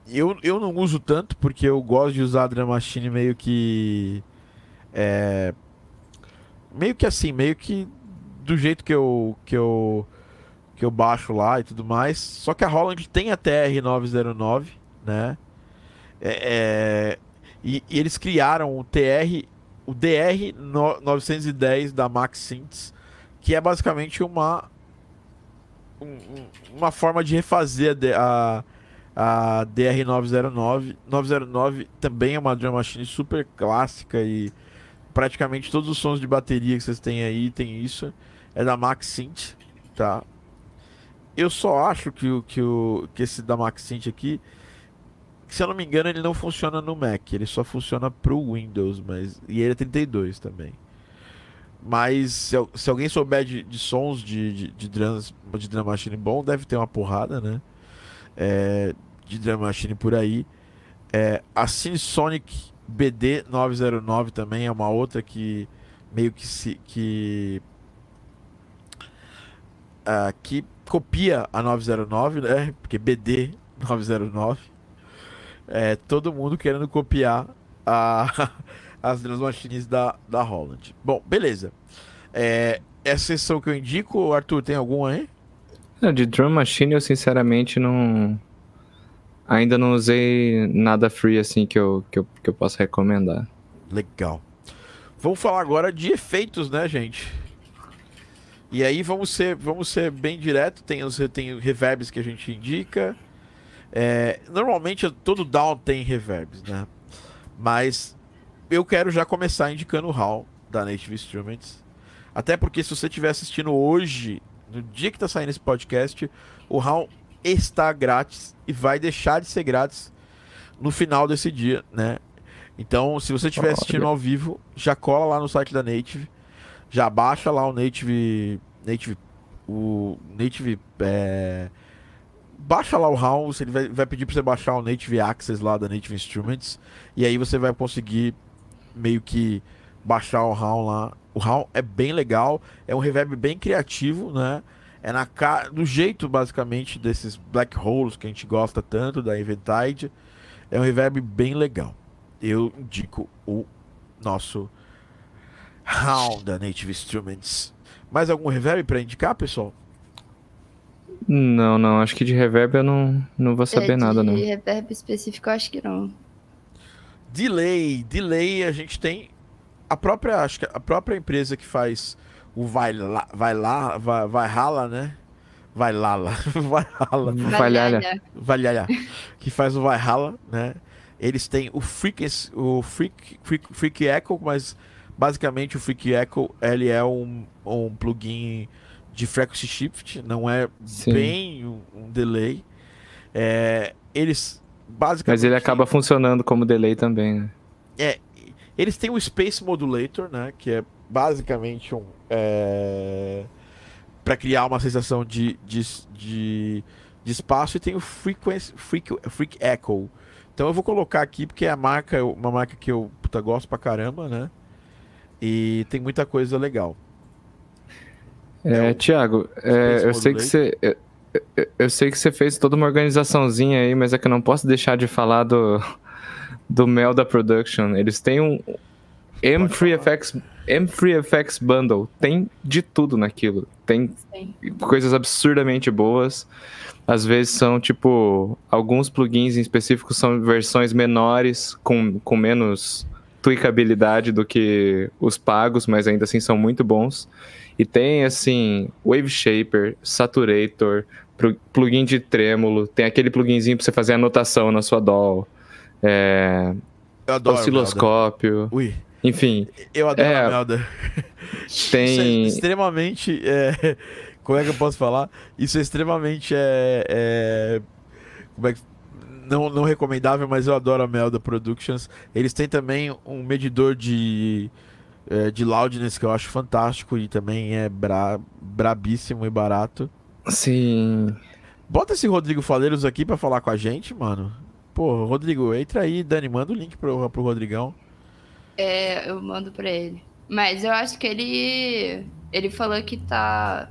S1: Eu, eu não uso tanto porque eu gosto de usar a Drum Machine meio que. É... Meio que assim, meio que do jeito que eu, que eu que eu baixo lá e tudo mais. Só que a Holland tem a TR-909, né? É, é, e, e, eles criaram o TR, o DR-910 da Max Synths, que é basicamente uma uma forma de refazer a, a, a DR909. 909 também é uma drum machine super clássica e praticamente todos os sons de bateria que vocês têm aí tem isso. É da Max Synth, tá? Eu só acho que, o, que, o, que esse da Max Synth aqui, se eu não me engano, ele não funciona no Mac, ele só funciona pro Windows, mas e ele é 32 também. Mas se, se alguém souber de, de sons de, de, de, drums, de drum machine bom, deve ter uma porrada, né? É, de drum machine por aí. É, a Sonic BD 909 também é uma outra que meio que se que uh, que copia a 909, né? Porque BD 909 é todo mundo querendo copiar a as Drum Machines da, da Holland. Bom, beleza. É, essa sessão que eu indico, Arthur, tem alguma aí?
S2: Não, de Drum Machine eu sinceramente não. ainda não usei nada free assim que eu, que eu, que eu possa recomendar.
S1: Legal. Vamos falar agora de efeitos, né, gente? E aí vamos ser, vamos ser bem direto. Tem os tem reverbs que a gente indica. É, normalmente todo down tem reverbs, né? Mas eu quero já começar indicando o HAL da Native Instruments. Até porque se você estiver assistindo hoje, no dia que está saindo esse podcast, o HAL está grátis e vai deixar de ser grátis no final desse dia, né? Então, se você estiver assistindo ao vivo, já cola lá no site da Native, já baixa lá o Native, Native, o Native, é, baixa lá o House, ele vai, vai pedir para você baixar o Native Access lá da Native Instruments, e aí você vai conseguir meio que baixar o HAL lá. O HAL é bem legal, é um reverb bem criativo, né? É na ca... do jeito basicamente desses black holes que a gente gosta tanto da Eventide. É um reverb bem legal. Eu indico o nosso HAL da Native Instruments. Mais algum reverb para indicar, pessoal?
S2: Não, não. Acho que de reverb eu não, não vou saber é, nada, não.
S3: De reverb específico, eu acho que não.
S1: Delay, delay, a gente tem a própria, acho que a própria empresa que faz o vai lá, vai lá, vai, vai rala, né? Vai lá, lá, vai rala.
S2: Valhalla.
S1: Valhalla. que faz o vai rala, né? Eles têm o Freak, o Freak, Freak, Freak Echo, mas basicamente o Freak Echo ele é um, um plugin de frequency shift, não é Sim. bem um, um delay. É, eles basicamente.
S2: Mas ele acaba funcionando como delay também, né?
S1: É, eles têm o Space Modulator, né? Que é basicamente um. É, para criar uma sensação de, de, de, de, espaço e tem o Frequency, Freak, Freak Echo. Então eu vou colocar aqui porque é a marca, uma marca que eu puta, gosto pra caramba, né? E tem muita coisa legal.
S2: É, é Tiago, é, eu sei que você. Eu, eu sei que você fez toda uma organizaçãozinha aí, mas é que eu não posso deixar de falar do, do Melda Production. Eles têm um M3FX, M3FX Bundle. Tem de tudo naquilo. Tem Sim. coisas absurdamente boas. Às vezes são, tipo, alguns plugins em específico são versões menores, com, com menos tweakabilidade do que os pagos, mas ainda assim são muito bons. E tem, assim, Wave Shaper, Saturator, plugin de trêmulo, tem aquele pluginzinho pra você fazer anotação na sua DAW. É,
S1: adoro
S2: osciloscópio. Enfim.
S1: Eu adoro é, a Melda.
S2: Tem.
S1: É extremamente. É, como é que eu posso falar? Isso é extremamente. É, é, como é que. Não, não recomendável, mas eu adoro a Melda Productions. Eles têm também um medidor de, é, de loudness que eu acho fantástico e também é bra, brabíssimo e barato.
S2: Sim.
S1: Bota esse Rodrigo Faleiros aqui para falar com a gente, mano. Pô, Rodrigo, entra aí, Dani, manda o link pro, pro Rodrigão.
S3: É, eu mando pra ele. Mas eu acho que ele. Ele falou que tá.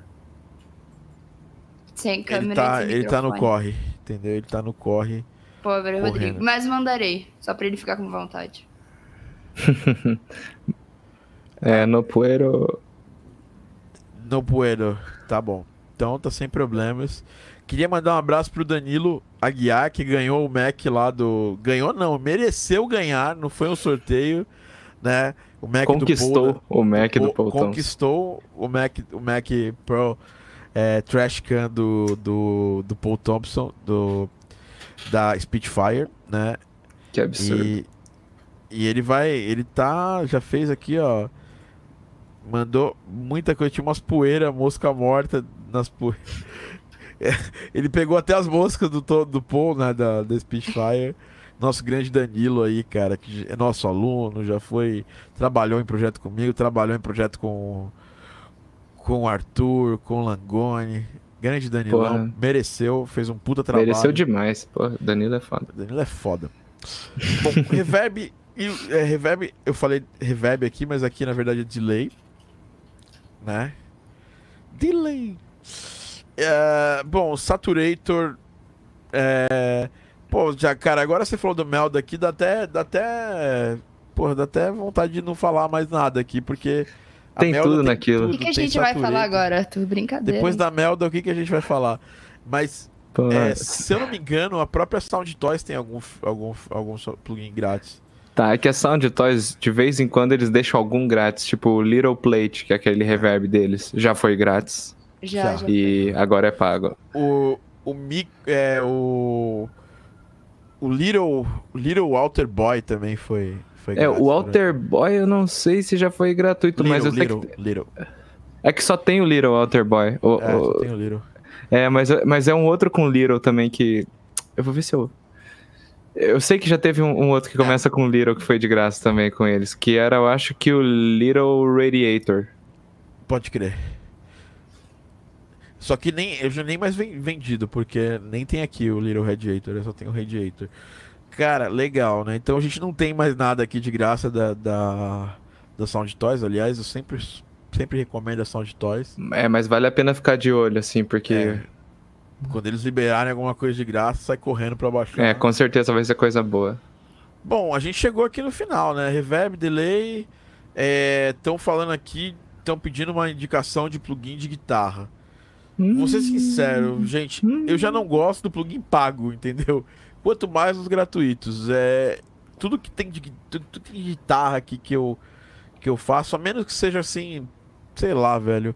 S3: Sem câmera.
S1: Ele tá, ele tá no corre, entendeu? Ele tá no corre.
S3: Pobre correndo. Rodrigo. Mas mandarei, só pra ele ficar com vontade.
S2: é, no puero.
S1: No puero, tá bom. Então tá sem problemas. Queria mandar um abraço pro Danilo Aguiar, que ganhou o Mac lá do. Ganhou não, mereceu ganhar, não foi um sorteio, né? O Mac
S2: conquistou do Paul, o Mac do Paul
S1: Conquistou o Mac, o Mac Pro é, Trash Can do, do, do Paul Thompson, do, da Spitfire, né?
S2: Que absurdo.
S1: E, e ele vai. Ele tá. Já fez aqui, ó. Mandou muita coisa. Tinha umas poeiras, mosca morta nas poeiras. É, ele pegou até as moscas do, do Paul, né, da, da Spitfire. Nosso grande Danilo aí, cara, que é nosso aluno, já foi. Trabalhou em projeto comigo, trabalhou em projeto com, com o Arthur, com o Langoni. Grande Danilão, Porra. mereceu, fez um puta trabalho.
S2: Mereceu demais, pô. Danilo é foda.
S1: Danilo é foda. Bom, reverb. E, é, reverb, eu falei reverb aqui, mas aqui na verdade é delay. Né? Delay. É, bom, Saturator. É, pô, já, cara, agora você falou do Melda aqui, dá até. Dá até. Porra, dá até vontade de não falar mais nada aqui, porque.
S2: Tem tudo tem naquilo.
S3: Tudo, o que, que a gente vai falar agora, Arthur? Brincadeira.
S1: Depois da Melda, o que, que a gente vai falar? Mas
S2: Pô,
S1: É, se eu não me engano, a própria Sound Toys tem algum, algum, algum plugin grátis.
S2: Tá, é que a Sound Toys, de vez em quando, eles deixam algum grátis, tipo o Little Plate, que é aquele reverb deles, já foi grátis.
S3: Já,
S1: Já.
S2: E agora é pago.
S1: O, o Mic, é, o, o Little, o Little Walter Boy também foi, foi
S2: É,
S1: grátis,
S2: o
S1: né?
S2: Alter Boy eu não sei se já foi gratuito,
S1: Little,
S2: mas eu sei
S1: Little,
S2: que.
S1: Little.
S2: É que só tem o Little Alter Boy. O-
S1: É,
S2: o-
S1: só tem o Little.
S2: É, mas, mas é um outro com Little também que. Eu vou ver se eu. Eu sei que já teve um, um outro que começa com Little que foi de graça também com eles. Que era, eu acho que o Little Radiator.
S1: Pode crer. Só que nem, eu já nem mais ven- vendido, porque nem tem aqui o Little Radiator, eu só tenho o Radiator. Cara, legal, né? Então a gente não tem mais nada aqui de graça da, da, da Sound Toys. Aliás, eu sempre, sempre recomendo a Sound Toys.
S2: É, mas vale a pena ficar de olho, assim, porque.
S1: É. Quando eles liberarem alguma coisa de graça, sai correndo pra baixar.
S2: É, com certeza vai ser coisa boa.
S1: Bom, a gente chegou aqui no final, né? Reverb, delay. Estão falando aqui, estão pedindo uma indicação de plugin de guitarra. Vou ser sincero, gente, eu já não gosto do plugin pago, entendeu? Quanto mais os gratuitos. É, tudo que tem de, tudo, tudo que tem de guitarra aqui que eu, que eu faço, a menos que seja assim, sei lá, velho.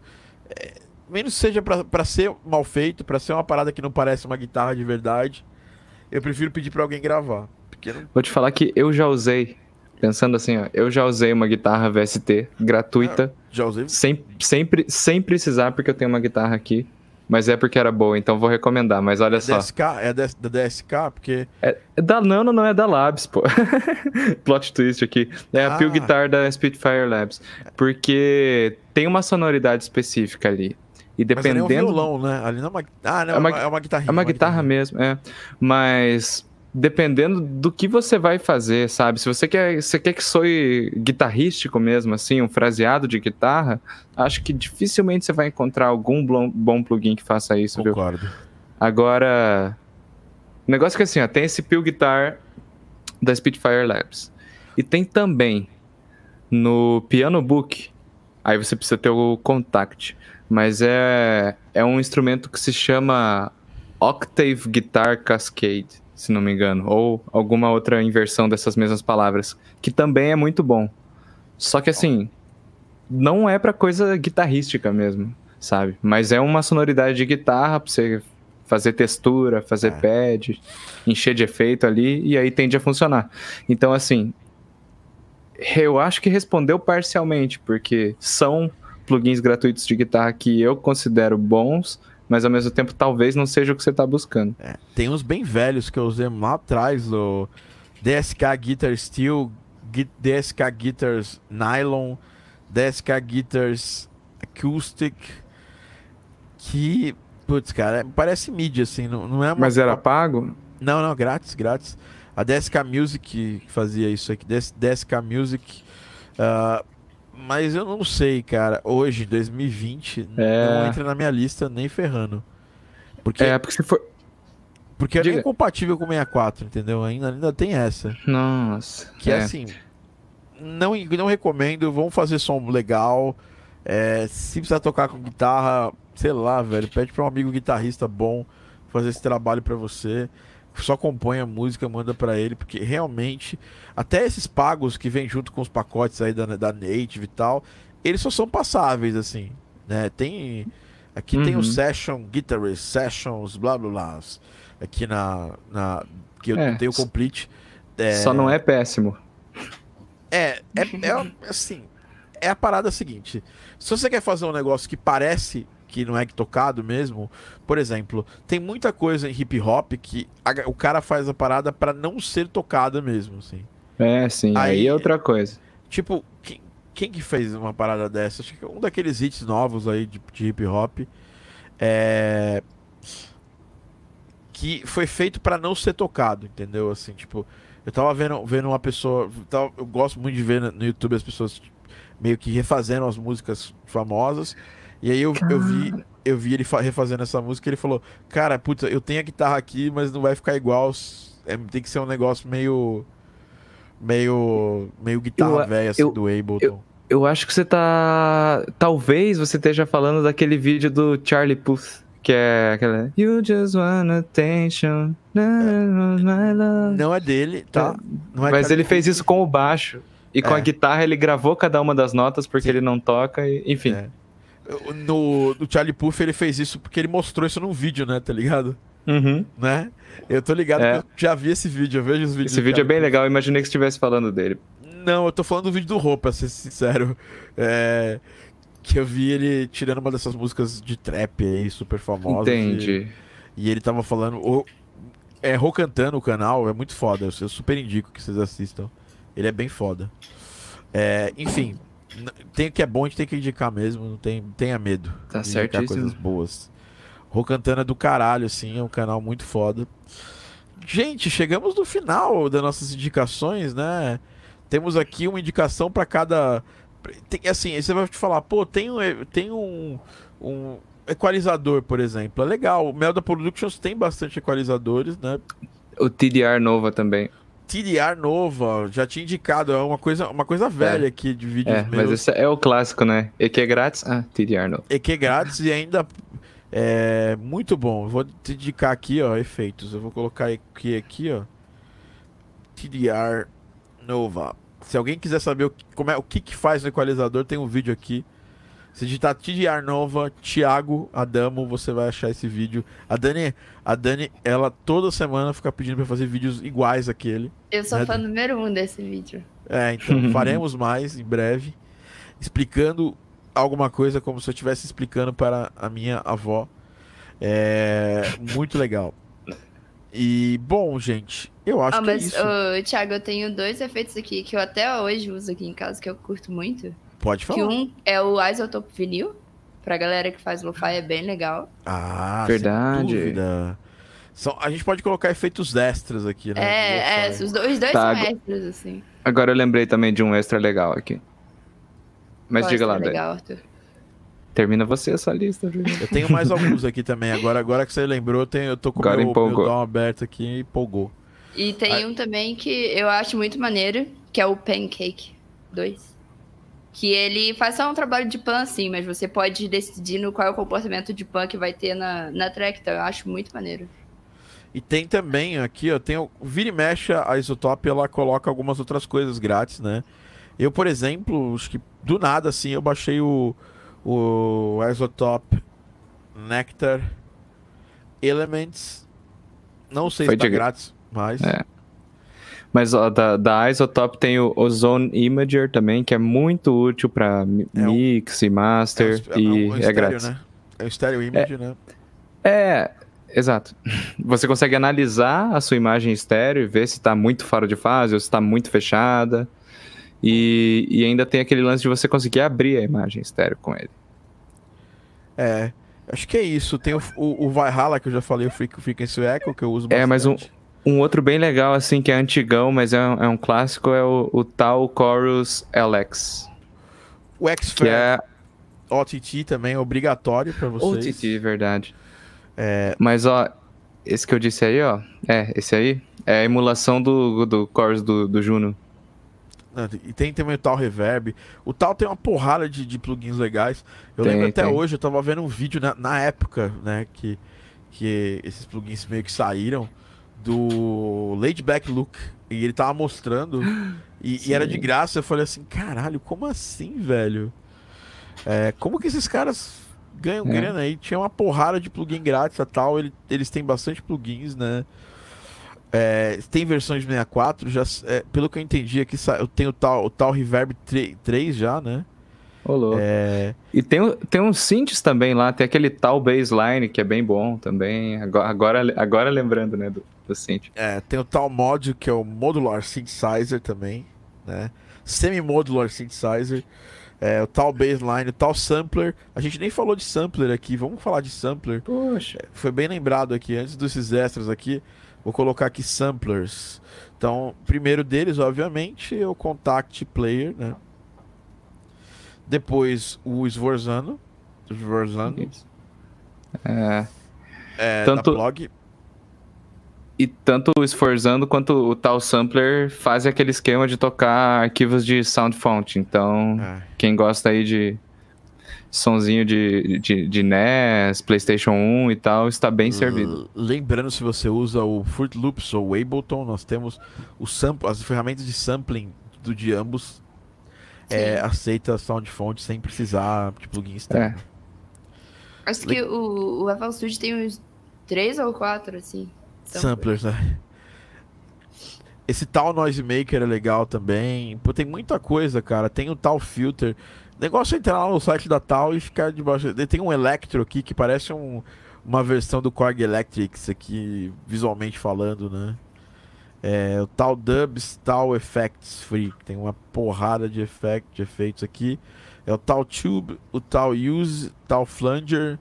S1: É, menos que seja pra, pra ser mal feito, pra ser uma parada que não parece uma guitarra de verdade, eu prefiro pedir pra alguém gravar. Não
S2: Vou te falar que eu já usei. Pensando assim, ó, eu já usei uma guitarra VST gratuita,
S1: já usei
S2: sem, sempre, sem precisar, porque eu tenho uma guitarra aqui. Mas é porque era boa, então vou recomendar. Mas olha só.
S1: DSK, é da da DSK, porque.
S2: É, é da Nano, não é da Labs, pô. Plot twist aqui. É a
S1: Ah.
S2: Peel Guitar da Spitfire Labs. Porque tem uma sonoridade específica ali. E
S1: Mas ali é um
S2: dependendo.
S1: violão, né? Ali não é uma. Ah, não,
S2: É
S1: é
S2: uma-
S1: uma, é uma guitarrinha.
S2: É uma guitarra mesmo, é. Mas dependendo do que você vai fazer, sabe? Se você quer, você quer que soe guitarrístico mesmo, assim, um fraseado de guitarra, acho que dificilmente você vai encontrar algum bom plugin que faça isso, viu?
S1: Concordo.
S2: Agora, o negócio é que assim, ó, tem esse Peel Guitar da Spitfire Labs. E tem também no Piano Book, aí você precisa ter o Contact, mas é, é um instrumento que se chama Octave Guitar Cascade, se não me engano, ou alguma outra inversão dessas mesmas palavras, que também é muito bom. Só que assim, não é pra coisa guitarrística mesmo, sabe? Mas é uma sonoridade de guitarra pra você fazer textura, fazer
S1: É.
S2: pad, encher de efeito ali, e aí tende a funcionar. Então, assim, eu acho que respondeu parcialmente, porque são plugins gratuitos de guitarra que eu considero bons, mas ao mesmo tempo talvez não seja o que você tá buscando.
S1: É, tem uns bem velhos que eu usei lá atrás, do DSK Guitar Steel, DSK Guitars Nylon, DSK Guitars Acoustic, que, putz, cara, é- parece mídia, assim, não, não é uma...
S2: Mas era pago?
S1: Não, não, grátis, grátis. A DSK Music fazia isso aqui, DS- DSK Music. ah, mas eu não sei, cara. Hoje, 2020,
S2: É.
S1: não entra na minha lista nem ferrando. Porque,
S2: É, porque se for.
S1: porque é
S2: diga.
S1: nem compatível com 64, entendeu? Ainda, ainda tem essa.
S2: Nossa.
S1: Que é,
S2: é.
S1: assim. Não, não recomendo, vamos fazer som legal. É, se precisar tocar com guitarra, sei lá, velho, pede pra um amigo guitarrista bom fazer esse trabalho pra você. Só compõe a música, manda pra ele, porque realmente, até esses pagos que vem junto com os pacotes aí da, da Native e tal, eles só são passáveis, assim, né? Tem. Aqui tem o
S2: Uhum.
S1: Session Guitarist, Sessions, blá blá blá. Aqui na. na que eu
S2: É,
S1: tenho o Complete. é,
S2: Só não é péssimo.
S1: é, é, é assim, é a parada seguinte. Se você quer fazer um negócio que parece que não é tocado mesmo, por exemplo, tem muita coisa em hip hop que a- o cara faz a parada pra não ser tocada mesmo, assim.
S2: É, sim. Aí,
S1: Aí-
S2: é outra coisa.
S1: Tipo, quem, quem que fez uma parada dessa? Acho que um daqueles hits novos aí de, de hip hop é que foi feito pra não ser tocado, entendeu? Assim, tipo, eu tava vendo, vendo uma pessoa, eu gosto muito de ver no- no YouTube as pessoas meio que refazendo as músicas famosas. E aí eu, eu vi eu vi ele fa- refazendo essa música e ele falou: "Cara, puta, eu tenho a guitarra aqui, mas não vai ficar igual, é, tem que ser um negócio meio meio meio guitarra
S2: Eu-
S1: velha assim,
S2: eu-
S1: do Ableton".
S2: Eu acho que você tá. Talvez você esteja falando daquele vídeo do Charlie Puth, Que é aquela. You just want attention. my love.
S1: Não é dele, tá? Não é
S2: Mas
S1: Charlie
S2: ele fez isso com o baixo. E com
S1: É.
S2: a guitarra ele gravou cada uma das notas porque ele não toca, e, enfim.
S1: No, no Charlie Puth ele fez isso porque ele mostrou isso num vídeo, né? Tá ligado?
S2: Uhum.
S1: Né? Eu tô ligado
S2: É.
S1: que eu já vi esse vídeo, eu vejo os vídeos.
S2: Esse vídeo é bem legal, eu imaginei que você estivesse falando dele.
S1: Não, eu tô falando do vídeo do Roupa, pra ser sincero. É, Que eu vi ele tirando uma dessas músicas de trap aí, super famosas. e-
S2: Entendi.
S1: E, ele tava falando. O, é Rô cantando o canal, é muito foda. Eu, eu super indico que vocês assistam. Ele é bem foda. É, enfim, tem o que é bom, a gente tem que indicar mesmo, não tem, tenha medo.
S2: Tá certíssimo.
S1: coisas boas. Rô cantando é do caralho, assim, é um canal muito foda. Gente, chegamos no final das nossas indicações, né? Temos aqui uma indicação pra cada. Tem, assim, aí você vai te falar, pô, tem um, tem um, um equalizador, por exemplo. É legal. O Melda Productions tem bastante equalizadores, né?
S2: O TDR Nova também.
S1: TDR Nova, já tinha indicado, é uma coisa, uma coisa velha aqui de vídeos
S2: É,
S1: meus.
S2: mas esse é o clássico, né? E que é grátis? Ah, TDR Nova.
S1: E que é grátis e ainda é muito bom. Vou te indicar aqui, ó, efeitos. Eu vou colocar aqui, aqui, ó. TDR Nova. Se alguém quiser saber o que, como é, o que, que faz no equalizador, tem um vídeo aqui. Se digitar TDR Nova, Thiago Adamo, você vai achar esse vídeo. A Dani, a Dani, ela toda semana fica pedindo pra fazer vídeos iguais àquele.
S3: Eu sou
S1: Né?
S3: fã número um desse vídeo.
S1: É, então faremos mais em breve, explicando alguma coisa como se eu estivesse explicando para a minha avó. É muito legal. E bom, gente, eu acho
S3: Ah,
S1: que é
S3: mas,
S1: isso.
S3: ô, Thiago, eu tenho dois efeitos aqui que eu até hoje uso aqui em casa, que eu curto muito.
S1: Pode
S3: Que
S1: falar.
S3: um é o Isotope Vinil. Pra galera que faz lo-fi é bem legal.
S1: Ah,
S2: Verdade.
S1: sem dúvida. São, a gente pode colocar efeitos extras aqui, né?
S3: é, é, os dois, os dois
S2: Tá,
S3: são extras, assim.
S2: Agora eu lembrei também de um extra legal aqui. Mas
S3: Qual
S2: diga lá,
S3: legal, Arthur.
S2: Termina você essa lista.
S1: Eu tenho mais alguns aqui também. Agora, agora que você lembrou, eu, tenho, eu tô com o meu, meu
S2: empolgou.
S1: dom aberto aqui e empolgou.
S3: E tem um também que eu acho muito maneiro, que é o Pancake 2. Que ele faz só um trabalho de pan, assim, mas você pode decidir no qual é o comportamento de pan que vai ter na, na track, então eu acho muito maneiro.
S1: E tem também aqui, ó, tem o vira e mexe a Isotope, ela coloca algumas outras coisas grátis, né? Eu, por exemplo, acho que do nada assim, eu baixei o o Isotope Nectar Elements. Não sei
S2: Foi
S1: se tá
S2: de
S1: grátis, mas
S2: É. Mas ó, da, da Isotope tem o Ozone Imager também, que é muito útil mi-
S1: É um-
S2: mix e master,
S1: é, um-
S2: e
S1: um
S2: é
S1: estéreo,
S2: grátis.
S1: né? É o Stereo Image, né?
S2: É, exato. Você consegue analisar a sua imagem estéreo e ver se tá muito fora de fase ou se tá muito fechada. E, e ainda tem aquele lance de você conseguir abrir a imagem estéreo com ele.
S1: É. Acho que é isso. Tem o, o, o Valhalla, que eu já falei, o Frequency Echo, que eu uso
S2: É, mas um-
S1: bastante.
S2: Um outro bem legal, assim, que é antigão, mas é um, é um clássico, é o, o tal Chorus LX.
S1: O
S2: Que
S1: X-Fair
S2: é
S1: OTT também é obrigatório pra vocês.
S2: OTT, verdade. Mas, ó, esse que eu disse aí, ó, é, esse aí é a emulação do, do Chorus do, do Juno.
S1: E tem também o tal Reverb. O tal tem uma porrada de, de plugins legais. Eu
S2: Tem,
S1: lembro até
S2: tem.
S1: hoje, eu tava vendo um vídeo na, na época, né, que, que esses plugins meio que saíram, do Laid Back Look. E ele tava mostrando, e, e era de graça. Eu falei assim, caralho, como assim, velho? É, como que esses caras ganham
S2: É.
S1: grana aí? Tinha uma porrada de plugin grátis e tal. ele- eles têm bastante plugins, né? É, tem versões de 64, já, é, pelo que eu entendi aqui, eu tenho o tal, o tal Reverb 3, 3 já, né?
S2: Ô, louco.
S1: É,
S2: E tem, tem uns synths também lá, tem aquele tal baseline que é bem bom também. Agora, agora, agora lembrando, né, do, do synth.
S1: é, tem o tal mod que é o Modular Synthesizer também, né? Semi-Modular Synthesizer. É, o tal Baseline, o tal Sampler. A gente nem falou de Sampler aqui, vamos falar de Sampler.
S2: Poxa.
S1: Foi bem lembrado aqui, antes desses extras aqui, vou colocar aqui Samplers. Então, primeiro deles, obviamente, é o Contact Player, né? Depois o Svorzano. Svorzano.
S2: É,
S1: É,
S2: Tanto-
S1: da Plog.
S2: E tanto o Esforzando quanto o tal Sampler fazem aquele esquema de tocar arquivos de Sound Font. Então,
S1: É.
S2: quem gosta aí de, sonzinho de, de, de NES, PlayStation 1 e tal, está bem servido.
S1: Lembrando, se você usa o Fruit Loops ou o Ableton, nós temos o sample, as ferramentas de sampling do de ambos é, aceita sound font sem precisar de plugin externo. É.
S3: Acho que o, o FL Studio tem uns três ou quatro, assim.
S1: Samplers, né? Esse tal Noise Maker é legal também. Pô, tem muita coisa, cara. Tem o tal filter. Negócio é entrar lá no site da tal e ficar debaixo. Tem um Electro aqui que parece um, uma versão do Korg Electrics aqui, visualmente falando, né? É, o tal Dubs, tal Effects Free. Tem uma porrada de, effect, de efeitos aqui. É o tal Tube, o tal Use, tal Flanger,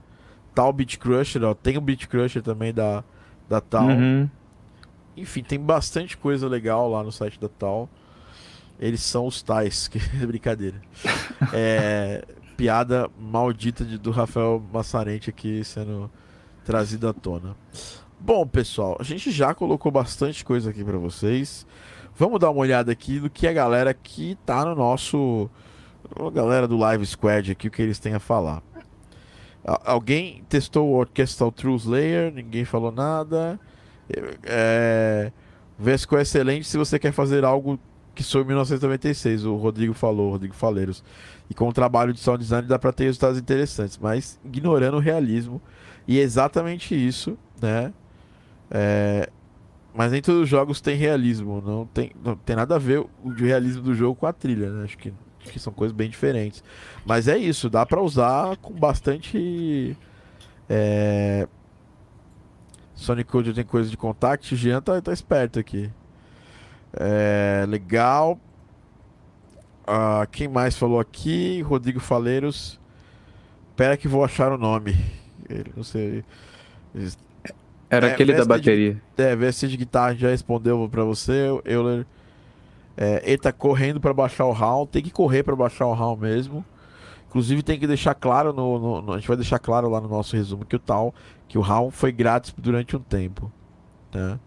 S1: tal Beat Crusher. Ó. Tem o Beat Crusher também da, da tal. Uhum. Enfim, tem bastante coisa legal lá no site da tal. Eles são os tais, que brincadeira. É, piada maldita de, do Rafael Massarente aqui sendo trazido à tona. Bom, pessoal, a gente já colocou bastante coisa aqui para vocês. Vamos dar uma olhada aqui no que a galera que tá no nosso. A galera do Live Squad aqui, o que eles têm a falar. Alguém testou o Orchestral Truth Layer, ninguém falou nada. É, Vesco é excelente se você quer fazer algo que sou em 1996, o Rodrigo falou, o Rodrigo Faleiros. E com o trabalho de sound design dá para ter resultados interessantes, mas ignorando o realismo. E é exatamente isso, né? É, mas nem todos os jogos têm realismo. Não tem, não tem nada a ver o realismo do jogo com a trilha, né? Acho que, que são coisas bem diferentes. Mas é isso, dá para usar com bastante. É... Sonic Code tem coisa de contact. Jean tá, tá esperto aqui. É, legal. Ah, quem mais falou aqui? Rodrigo Faleiros. Espera que vou achar o nome. Ele, não sei.
S2: Era é, aquele da bateria.
S1: De, é, VST de guitarra já respondeu para você, Euler. É, ele tá correndo para baixar o RAW, tem que correr para baixar o RAW mesmo. Inclusive tem que deixar claro no, no, no, a gente vai deixar claro lá no nosso resumo que o tal que o RAW foi grátis durante um tempo, né?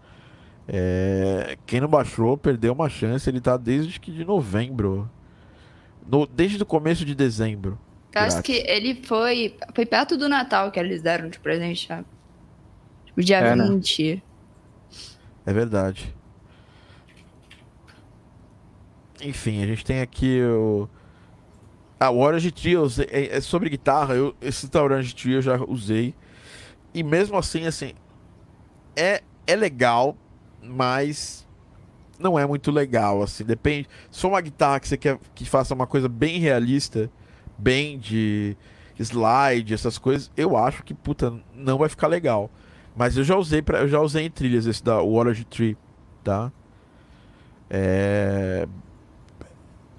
S1: É, quem não baixou perdeu uma chance. Ele tá desde que de novembro, no, desde o começo de dezembro.
S3: Eu acho que ele foi foi perto do Natal que eles deram de presente, sabe? O dia é, 20. Né?
S1: É verdade. Enfim, a gente tem aqui o. Ah, o Orange Trio é, é sobre guitarra. Eu, esse da Orange Trio eu já usei. E mesmo assim, assim. É, é legal, mas não é muito legal, assim. Depende. Se uma guitarra que você quer que faça uma coisa bem realista, bem de slide, essas coisas, eu acho que, puta, não vai ficar legal. Mas eu já usei para eu já usei em trilhas esse da Water Tree, tá? É...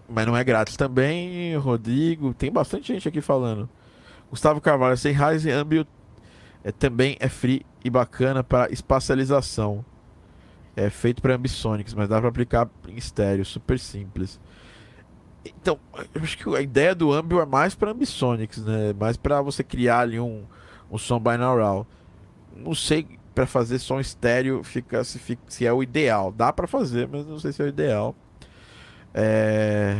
S1: Mas não é grátis também, Rodrigo. Tem bastante gente aqui falando. Gustavo Carvalho, sem Ryzen Ambient é, também é free e bacana para espacialização. É feito para Ambisonics, mas dá para aplicar em estéreo, super simples. Então, eu acho que a ideia do Ambio é mais para Ambisonics, né? Mais para você criar ali um, um som binaural não sei para fazer som estéreo fica se, se é o ideal. Dá para fazer, mas não sei se é o ideal. É...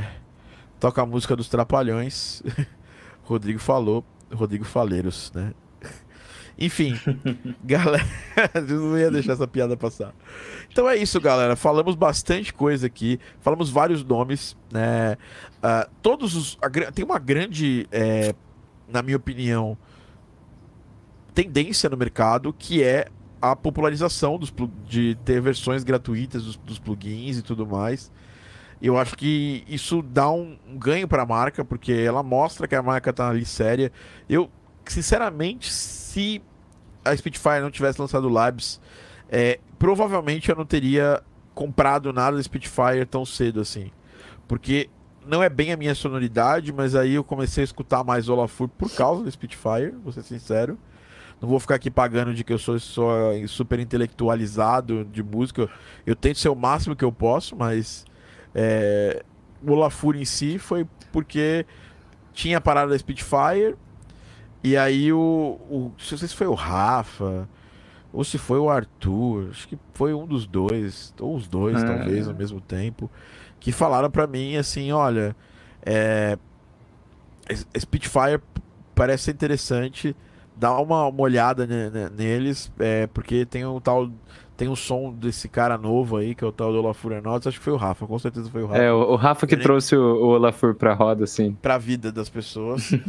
S1: Toca a música dos Trapalhões. Rodrigo falou, Rodrigo Faleiros, né? Enfim, galera, eu não ia deixar essa piada passar. Então é isso, galera. Falamos bastante coisa aqui, falamos vários nomes, né? Uh, todos os. A, tem uma grande, é, na minha opinião, tendência no mercado que é a popularização dos, de ter versões gratuitas dos, dos plugins e tudo mais. Eu acho que isso dá um, um ganho para a marca, porque ela mostra que a marca está ali séria. Eu, sinceramente, se a Spitfire não tivesse lançado o Labs, é, provavelmente eu não teria comprado nada da Spitfire tão cedo assim. Porque não é bem a minha sonoridade, mas aí eu comecei a escutar mais Olafur por causa da Spitfire, vou ser sincero. Não vou ficar aqui pagando de que eu sou, sou super intelectualizado de música. Eu tento ser o máximo que eu posso, mas é, o Olafur em si foi porque tinha a parada da Spitfire. E aí o, o. Não sei se foi o Rafa. Ou se foi o Arthur. Acho que foi um dos dois. Ou os dois, é. talvez, ao mesmo tempo. Que falaram para mim assim, olha. É, Spitfire parece ser interessante. Dá uma, uma olhada ne- ne- neles, é, porque tem um tal. Tem um som desse cara novo aí, que é o tal do Olafur Aeronautics. Acho que foi o Rafa, com certeza foi o Rafa.
S2: É, o, o Rafa que trouxe o, o Olafur pra roda, assim.
S1: Pra vida das pessoas. É,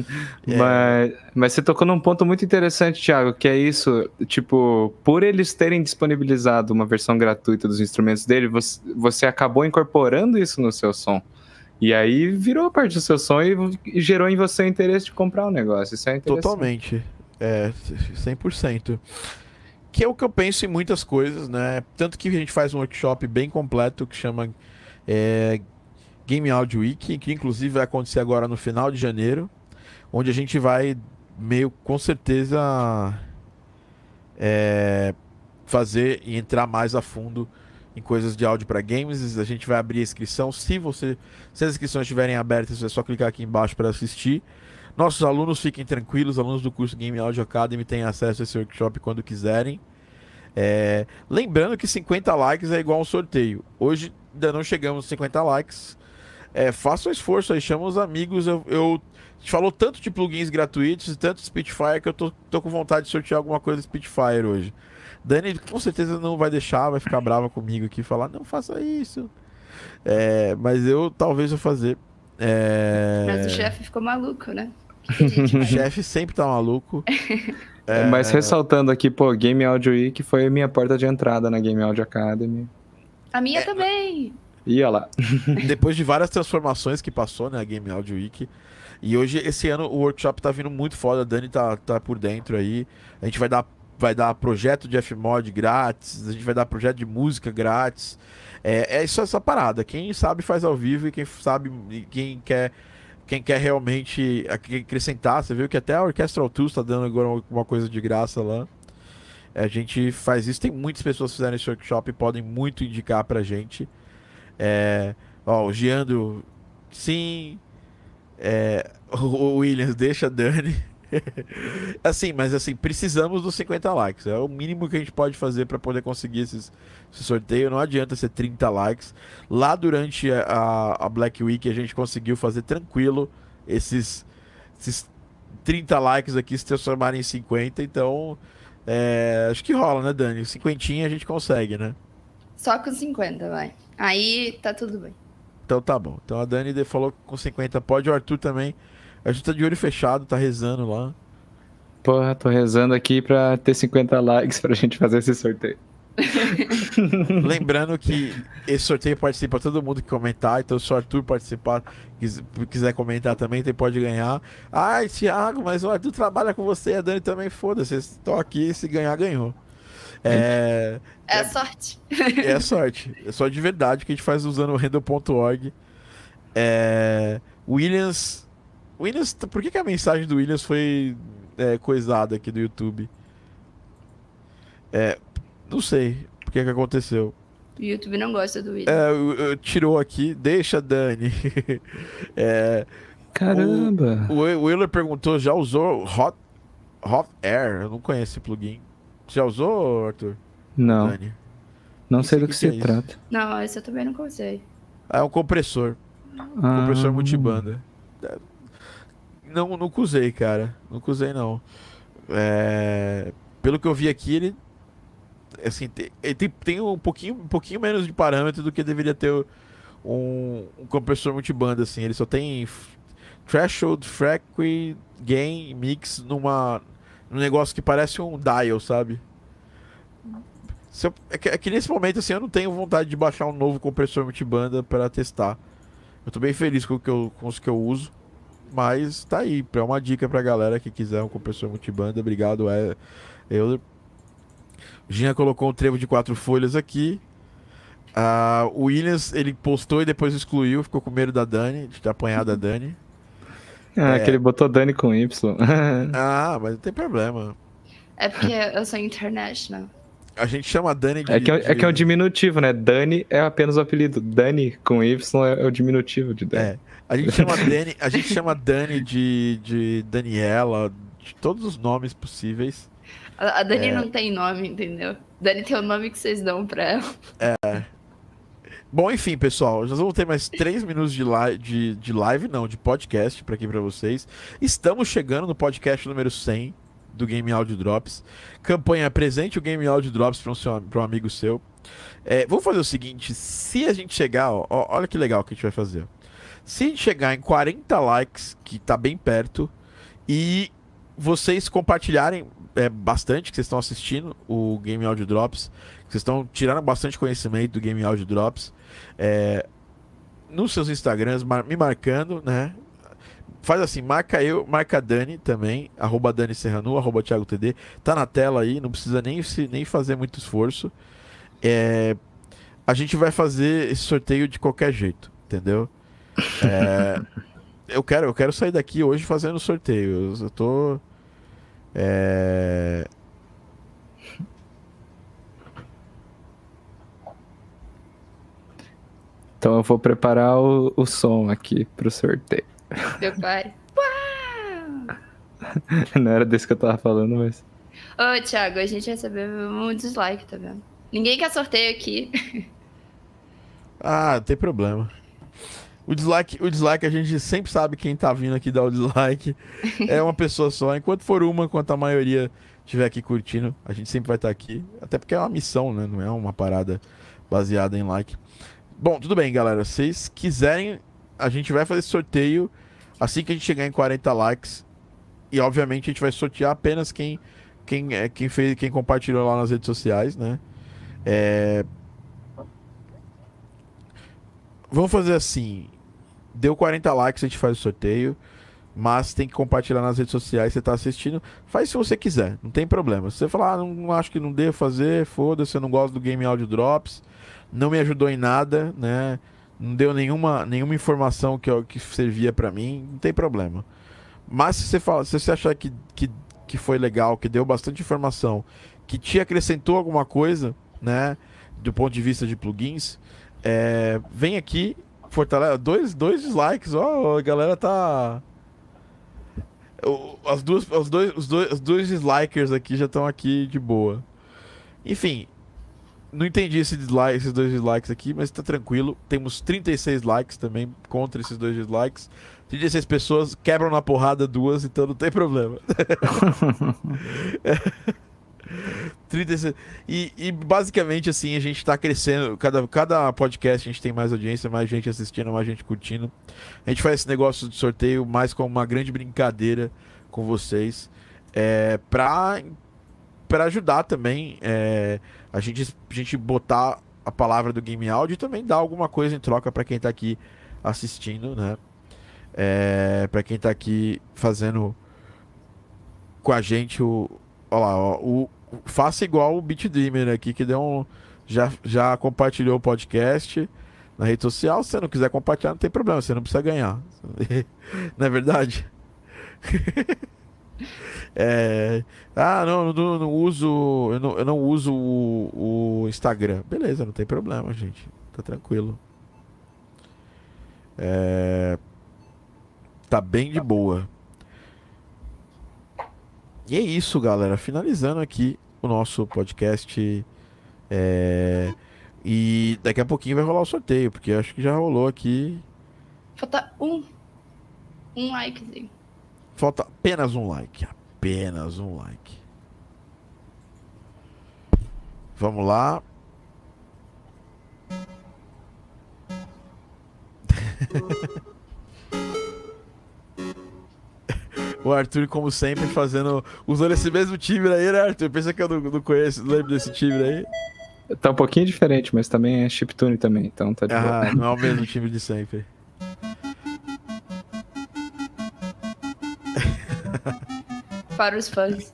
S2: Mas, mas você tocou num ponto muito interessante, Thiago, que é isso, tipo, por eles terem disponibilizado uma versão gratuita dos instrumentos dele, você, você acabou incorporando isso no seu som. E aí virou parte do seu som e, e gerou em você o interesse de comprar o negócio. Isso é interessante.
S1: Totalmente. É, 100%. Que é o que eu penso em muitas coisas, né? Tanto que a gente faz um workshop bem completo que chama é, Game Audio Week, que inclusive vai acontecer agora no final de janeiro, onde a gente vai meio com certeza é, fazer e entrar mais a fundo em coisas de áudio para games. A gente vai abrir a inscrição. Se você, se as inscrições estiverem abertas, é só clicar aqui embaixo para assistir. Nossos alunos fiquem tranquilos, alunos do curso Game Audio Academy têm acesso a esse workshop quando quiserem. É, lembrando que 50 likes é igual a um sorteio. Hoje ainda não chegamos a 50 likes. É, faça o esforço aí, chama os amigos. Eu, eu- gente falou tanto de plugins gratuitos e tanto de Spitfire que eu tô, tô com vontade de sortear alguma coisa de Spitfire hoje. Dani com certeza não vai deixar, vai ficar brava comigo aqui falar, não faça isso. É, mas eu talvez vou fazer. É,
S3: Mas o chefe ficou maluco, né?
S1: O chefe sempre tá maluco. É,
S2: Mas ressaltando aqui, pô, Game Audio Week foi a minha porta de entrada na Game Audio Academy.
S3: A minha também.
S2: E olha lá.
S1: depois de várias transformações que passou, né, a Game Audio Week. E hoje, esse ano, o workshop tá vindo muito foda. A Dani tá, tá por dentro aí. A gente vai dar, vai dar projeto de Fmod grátis. A gente vai dar projeto de música grátis. É, é isso essa parada. Quem sabe faz ao vivo e quem sabe, quem quer. Quem quer realmente ac- acrescentar, você viu que até a Orchestral Tools tá dando agora uma- uma coisa de graça lá. A gente faz isso. Tem muitas pessoas que fizeram esse workshop e podem muito indicar pra gente. É, ó, o Giandro, sim. É, o Williams, deixa Dani. assim, mas assim, precisamos dos 50 likes. É o mínimo que a gente pode fazer para poder conseguir esses, esse sorteio. Não adianta ser 30 likes. Lá durante a, a Black Week a gente conseguiu fazer tranquilo esses, esses 30 likes aqui se transformarem em 50. Então, é, acho que rola, né, Dani? 50 a gente consegue, né?
S3: Só com 50, vai. Aí tá tudo bem.
S1: Então tá bom. Então a Dani falou que com 50 pode, o Arthur também. A gente tá de olho fechado, tá rezando lá.
S2: Porra, tô rezando aqui pra ter 50 likes pra gente fazer esse sorteio.
S1: Lembrando que esse sorteio participa todo mundo que comentar, então se o Arthur participar, quis- quiser comentar também, ele pode ganhar. Ai, Thiago, mas o Arthur trabalha com você, a Dani também, foda-se, vocês estão aqui, se ganhar, ganhou. É,
S3: É sorte.
S1: é sorte, é só de verdade que a gente faz usando o random.org. É, Williams, Williams, por que, que a mensagem do Williams foi é, coisada aqui do YouTube? É, não sei o que, que aconteceu.
S3: O YouTube não gosta do vídeo.
S1: É, eu- eu- tirou aqui, deixa Dani. É,
S2: Caramba!
S1: o o Willer perguntou, já usou Hot, Hot Air? Eu não conheço esse plugin. Já usou, Arthur?
S2: Não,
S1: Dani?
S2: não sei
S1: Isso
S2: do que
S1: que
S2: se
S1: é isso?
S2: trata.
S3: Não, esse eu também nunca usei.
S1: É um compressor.
S2: Ah,
S1: Compressor multibanda. Não, nunca usei, cara. Nunca usei, não. É, Pelo que eu vi aqui, ele. Assim, tem, tem, um, pouquinho, um pouquinho menos de parâmetro do que deveria ter um, um compressor multibanda, assim. Ele só tem threshold, frequency, gain, mix numa, num negócio que parece um dial, sabe? Eu- é, que, é que nesse momento, assim, eu não tenho vontade de baixar um novo compressor multibanda para testar. Eu tô bem feliz com, que eu, com os que eu uso. Mas tá aí, é uma dica pra galera que quiser um compressor multibanda. Obrigado, é. O Ginha colocou um trevo de quatro folhas aqui. Ah, o Williams, ele postou e depois excluiu, ficou com medo da Dani, de ter apanhado a Dani.
S2: Ah,
S1: É.
S2: que ele botou Dani com Y.
S1: Ah, mas não tem problema.
S3: É porque eu sou international.
S1: A gente chama a Dani de.
S2: É que, é, é que é um
S1: de-
S2: diminutivo, né? Dani é apenas o apelido. Dani com Y é, é o diminutivo de Dani.
S1: É. A gente chama Dani, a gente chama Dani de, de Daniela, de todos os nomes possíveis.
S3: A, a Dani
S1: É.
S3: não tem nome, entendeu? Dani tem o nome que vocês dão pra ela.
S1: Bom, enfim, pessoal, nós vamos ter mais três minutos de live, de, de live, não, de podcast para aqui para vocês. Estamos chegando no podcast número 100 do Game Audio Drops. Campanha presente o Game Audio Drops para um, seu- pra um amigo seu. É, vamos fazer o seguinte: se a gente chegar, ó, ó, olha que legal que a gente vai fazer. Se a gente chegar em 40 likes, que tá bem perto, e vocês compartilharem é, bastante que vocês estão assistindo o Game Audio Drops, que vocês estão tirando bastante conhecimento do Game Audio Drops, é, nos seus Instagrams, mar- me marcando, né? Faz assim, marca eu, marca Dani também, arroba Dani Serranu, arroba Thiago TD. Tá na tela aí, não precisa nem, se, nem fazer muito esforço. É, a gente vai fazer esse sorteio de qualquer jeito, entendeu? É, eu, quero, eu quero sair daqui hoje fazendo sorteio. Eu, tô. É,
S2: Então eu vou preparar o, o som aqui pro sorteio.
S3: Prepare.
S2: Não era desse que eu tava falando, mas.
S3: Ô, Thiago, a gente recebeu um dislike, tá vendo? Ninguém quer sorteio aqui.
S1: Ah, não tem problema. O dislike, o dislike a gente sempre sabe quem tá vindo aqui dar o dislike. É uma pessoa só. Enquanto for uma, enquanto a maioria estiver aqui curtindo, a gente sempre vai estar aqui. Até porque é uma missão, né? Não é uma parada baseada em like. Bom, tudo bem, galera. Se vocês quiserem, a gente vai fazer sorteio assim que a gente chegar em 40 likes. E obviamente a gente vai sortear apenas quem quem é quem fez, quem compartilhou lá nas redes sociais, né? É, Vamos fazer assim. Deu 40 likes, a gente faz o sorteio. Mas tem que compartilhar nas redes sociais. Você tá assistindo. Faz se você quiser, não tem problema. Se você falar, ah, não, acho que não devo fazer, foda-se, eu não gosto do Game Audio Drops. Não me ajudou em nada, né? Não deu nenhuma, nenhuma informação que, que servia pra mim, não tem problema. Mas se você, fala, se você achar que, que, que foi legal, que deu bastante informação, que te acrescentou alguma coisa, né? Do ponto de vista de plugins, é, vem aqui, fortalece. Dois, dois dislikes, ó, a galera tá. As duas, os, dois, os, dois, os dois dislikers aqui já estão aqui de boa. Enfim, não entendi esse dislike, esses dois dislikes aqui, mas tá tranquilo. Temos 36 likes também contra esses dois dislikes. 36 pessoas quebram na porrada duas, então não tem problema. 36. E, e basicamente assim, a gente tá crescendo. Cada, cada podcast a gente tem mais audiência, mais gente assistindo, mais gente curtindo. A gente faz esse negócio de sorteio mais como uma grande brincadeira com vocês. É, pra, pra ajudar também é, a, gente, a gente botar a palavra do Game Audio e também dar alguma coisa em troca pra quem tá aqui assistindo, né? É, para quem tá aqui fazendo com a gente o. Olha lá, ó, faça igual o Beat Dreamer aqui, que deu um. Já, já compartilhou o podcast na rede social. Se você não quiser compartilhar, não tem problema, você não precisa ganhar. não é verdade? É, ah, não, não, não uso. Eu não, eu não uso o, o Instagram. Beleza, não tem problema, gente. Tá tranquilo. É, tá bem de boa. E é isso, galera. Finalizando aqui o nosso podcast. é, E daqui a pouquinho vai rolar o sorteio, porque acho que já rolou aqui.
S3: Falta um. Um likezinho.
S1: Falta apenas um like. Apenas um like. Vamos lá. O Arthur, como sempre, fazendo. Usando esse mesmo time aí, né, Arthur? Pensa que eu não, não conheço, não lembro desse time aí.
S2: Tá um pouquinho diferente, mas também é chiptune também, então tá de boa.
S1: Ah, não é o mesmo time de sempre.
S3: Para os fãs.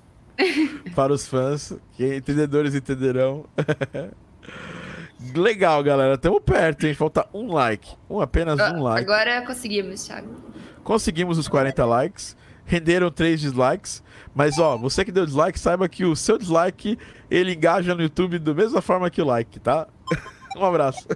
S1: Para os fãs, que entendedores entenderão. Legal, galera. Tamo perto, hein? Falta um like. Um, apenas
S3: Ah,
S1: um like.
S3: Agora conseguimos, Thiago.
S1: Conseguimos os 40 likes. Renderam três dislikes. Mas, ó, você que deu dislike, saiba que o seu dislike, ele engaja no YouTube da mesma forma que o like, tá? um abraço.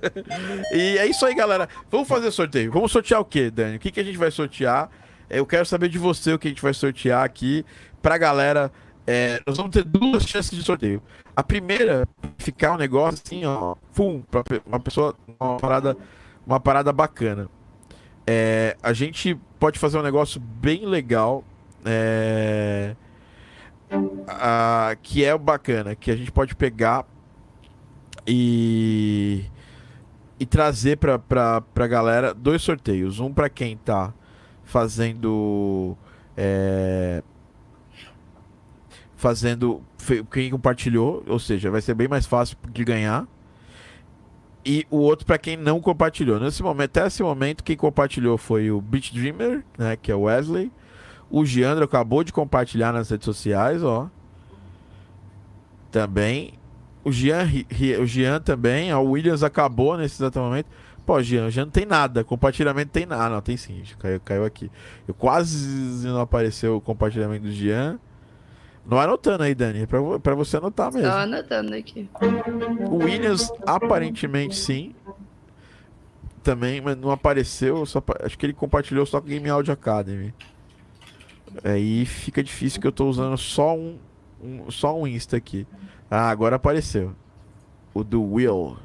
S1: e é isso aí, galera. Vamos fazer sorteio. Vamos sortear o quê, Dani? O que, que a gente vai sortear? Eu quero saber de você o que a gente vai sortear aqui pra galera é, nós vamos ter duas chances de sorteio. A primeira, ficar um negócio assim, ó, pum, pra uma pessoa, uma parada, uma parada bacana. É, a gente pode fazer um negócio bem legal, é, a, que é bacana, que a gente pode pegar e e trazer pra, pra, pra galera dois sorteios. Um para quem tá fazendo. É, fazendo. Quem compartilhou, ou seja, vai ser bem mais fácil de ganhar. E o outro para quem não compartilhou. Nesse momento, até esse momento, quem compartilhou foi o Beach Dreamer, né? Que é o Wesley. O Giandro acabou de compartilhar nas redes sociais, ó. Também. O Jean, o Jean também. O Williams acabou nesse exato momento. Pô, Jean, já não tem nada. Compartilhamento tem nada. Ah, não, tem sim. Caiu, caiu aqui. Eu quase não apareceu o compartilhamento do Jean. Não anotando aí, Dani. É pra, pra você anotar mesmo.
S3: Só anotando aqui.
S1: O Williams, aparentemente sim. Também, mas não apareceu. Só, acho que ele compartilhou só com Game Audio Academy. Aí fica difícil que eu tô usando só um, um, só um Insta aqui. Ah, agora apareceu. O do Will.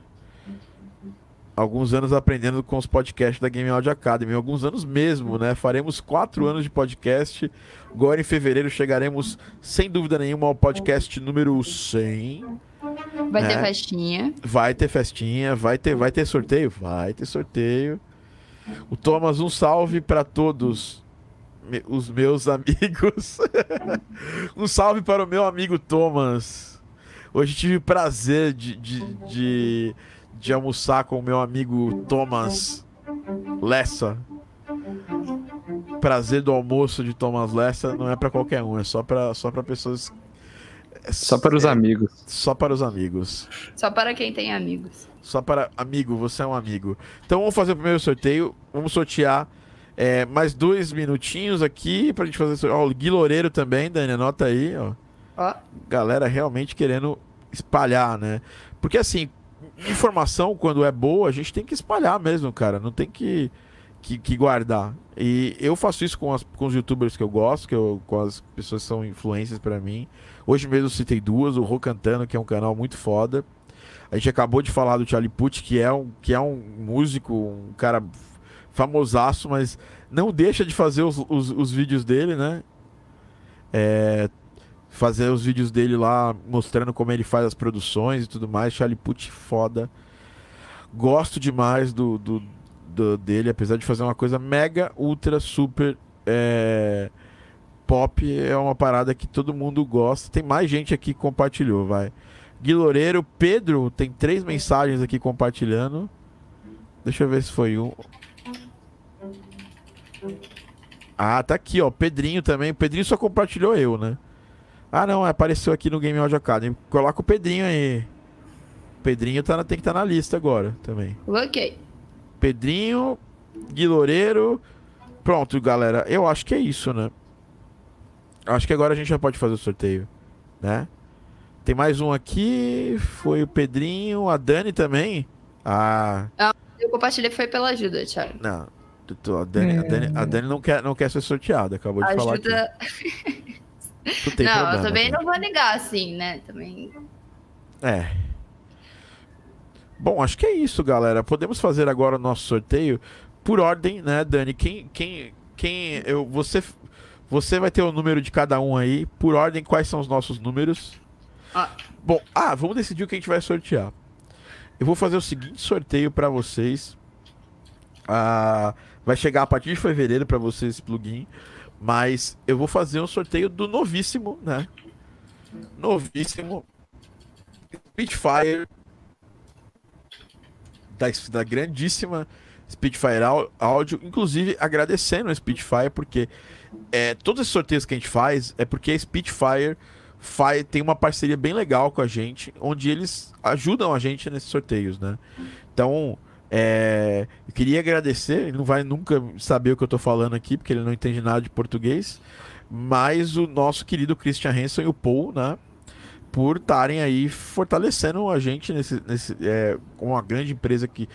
S1: Alguns anos aprendendo com os podcasts da Game Audio Academy. Alguns anos mesmo, né? Faremos quatro anos de podcast. Agora em fevereiro chegaremos, sem dúvida nenhuma, ao podcast número 100.
S3: Vai né? ter festinha.
S1: Vai ter festinha. Vai ter, vai ter sorteio? Vai ter sorteio. O Thomas, um salve para todos os meus amigos. um salve para o meu amigo Thomas. Hoje tive o prazer de, de, de, de almoçar com o meu amigo Thomas Lessa. Prazer do almoço de Thomas Lessa não é para qualquer um, é só para só para pessoas.
S2: É, só para os é, amigos.
S1: Só para os amigos.
S3: Só para quem tem amigos.
S1: Só para amigo, você é um amigo. Então vamos fazer o primeiro sorteio. Vamos sortear é, mais dois minutinhos aqui pra gente fazer. Ó, o Gui Loureiro também, Dani, anota aí, ó. ó. Galera realmente querendo espalhar, né? Porque assim, informação, quando é boa, a gente tem que espalhar mesmo, cara. Não tem que, que, que guardar. E eu faço isso com, as, com os youtubers que eu gosto, que eu, com as pessoas que são influências para mim. Hoje mesmo eu citei duas, o Rocantano, que é um canal muito foda. A gente acabou de falar do Charlie Puth, que é um, que é um músico, um cara famosaço, mas não deixa de fazer os, os, os vídeos dele, né? É, fazer os vídeos dele lá mostrando como ele faz as produções e tudo mais. Charlie Puth foda. Gosto demais do, do, do, dele, apesar de fazer uma coisa mega, ultra, super é, pop. É uma parada que todo mundo gosta. Tem mais gente aqui que compartilhou, vai. Gui Loureiro, Pedro, tem três mensagens aqui compartilhando. Deixa eu ver se foi um. Ah, tá aqui, ó. Pedrinho também. O Pedrinho só compartilhou eu, né? Ah, não. Apareceu aqui no Game Audio Academy. Coloca o Pedrinho aí. O Pedrinho tá na, tem que estar tá na lista agora também.
S3: Ok.
S1: Pedrinho, Guiloreiro. Pronto, galera. Eu acho que é isso, né? Acho que agora a gente já pode fazer o sorteio, né? Tem mais um aqui. Foi o Pedrinho. A Dani também. Ah.
S3: ah eu compartilhei foi pela ajuda, Thiago.
S1: Não. A Dani, a Dani, a Dani não, quer, não quer ser sorteada, acabou de Ajuda... falar aqui.
S3: não, problema, eu também não vou negar, assim, né? Também.
S1: É. Bom, acho que é isso, galera. Podemos fazer agora o nosso sorteio por ordem, né, Dani? Quem, quem, quem, eu, você, você vai ter o número de cada um aí. Por ordem, quais são os nossos números? Ah. Bom, ah, vamos decidir o que a gente vai sortear. Eu vou fazer o seguinte sorteio para vocês. Ah, vai chegar a partir de fevereiro para vocês esse plugin. Mas eu vou fazer um sorteio do novíssimo, né? Novíssimo Spitfire da, da grandíssima Spitfire Audio, inclusive agradecendo a Spitfire porque é, todos esses sorteios que a gente faz é porque a Spitfire faz, tem uma parceria bem legal com a gente, onde eles ajudam a gente nesses sorteios, né? Então, é, eu queria agradecer, ele não vai nunca saber o que eu estou falando aqui, porque ele não entende nada de português, mas o nosso querido Christian Hansen e o Paul, né? Por estarem aí fortalecendo a gente nesse, nesse, é, com uma grande empresa que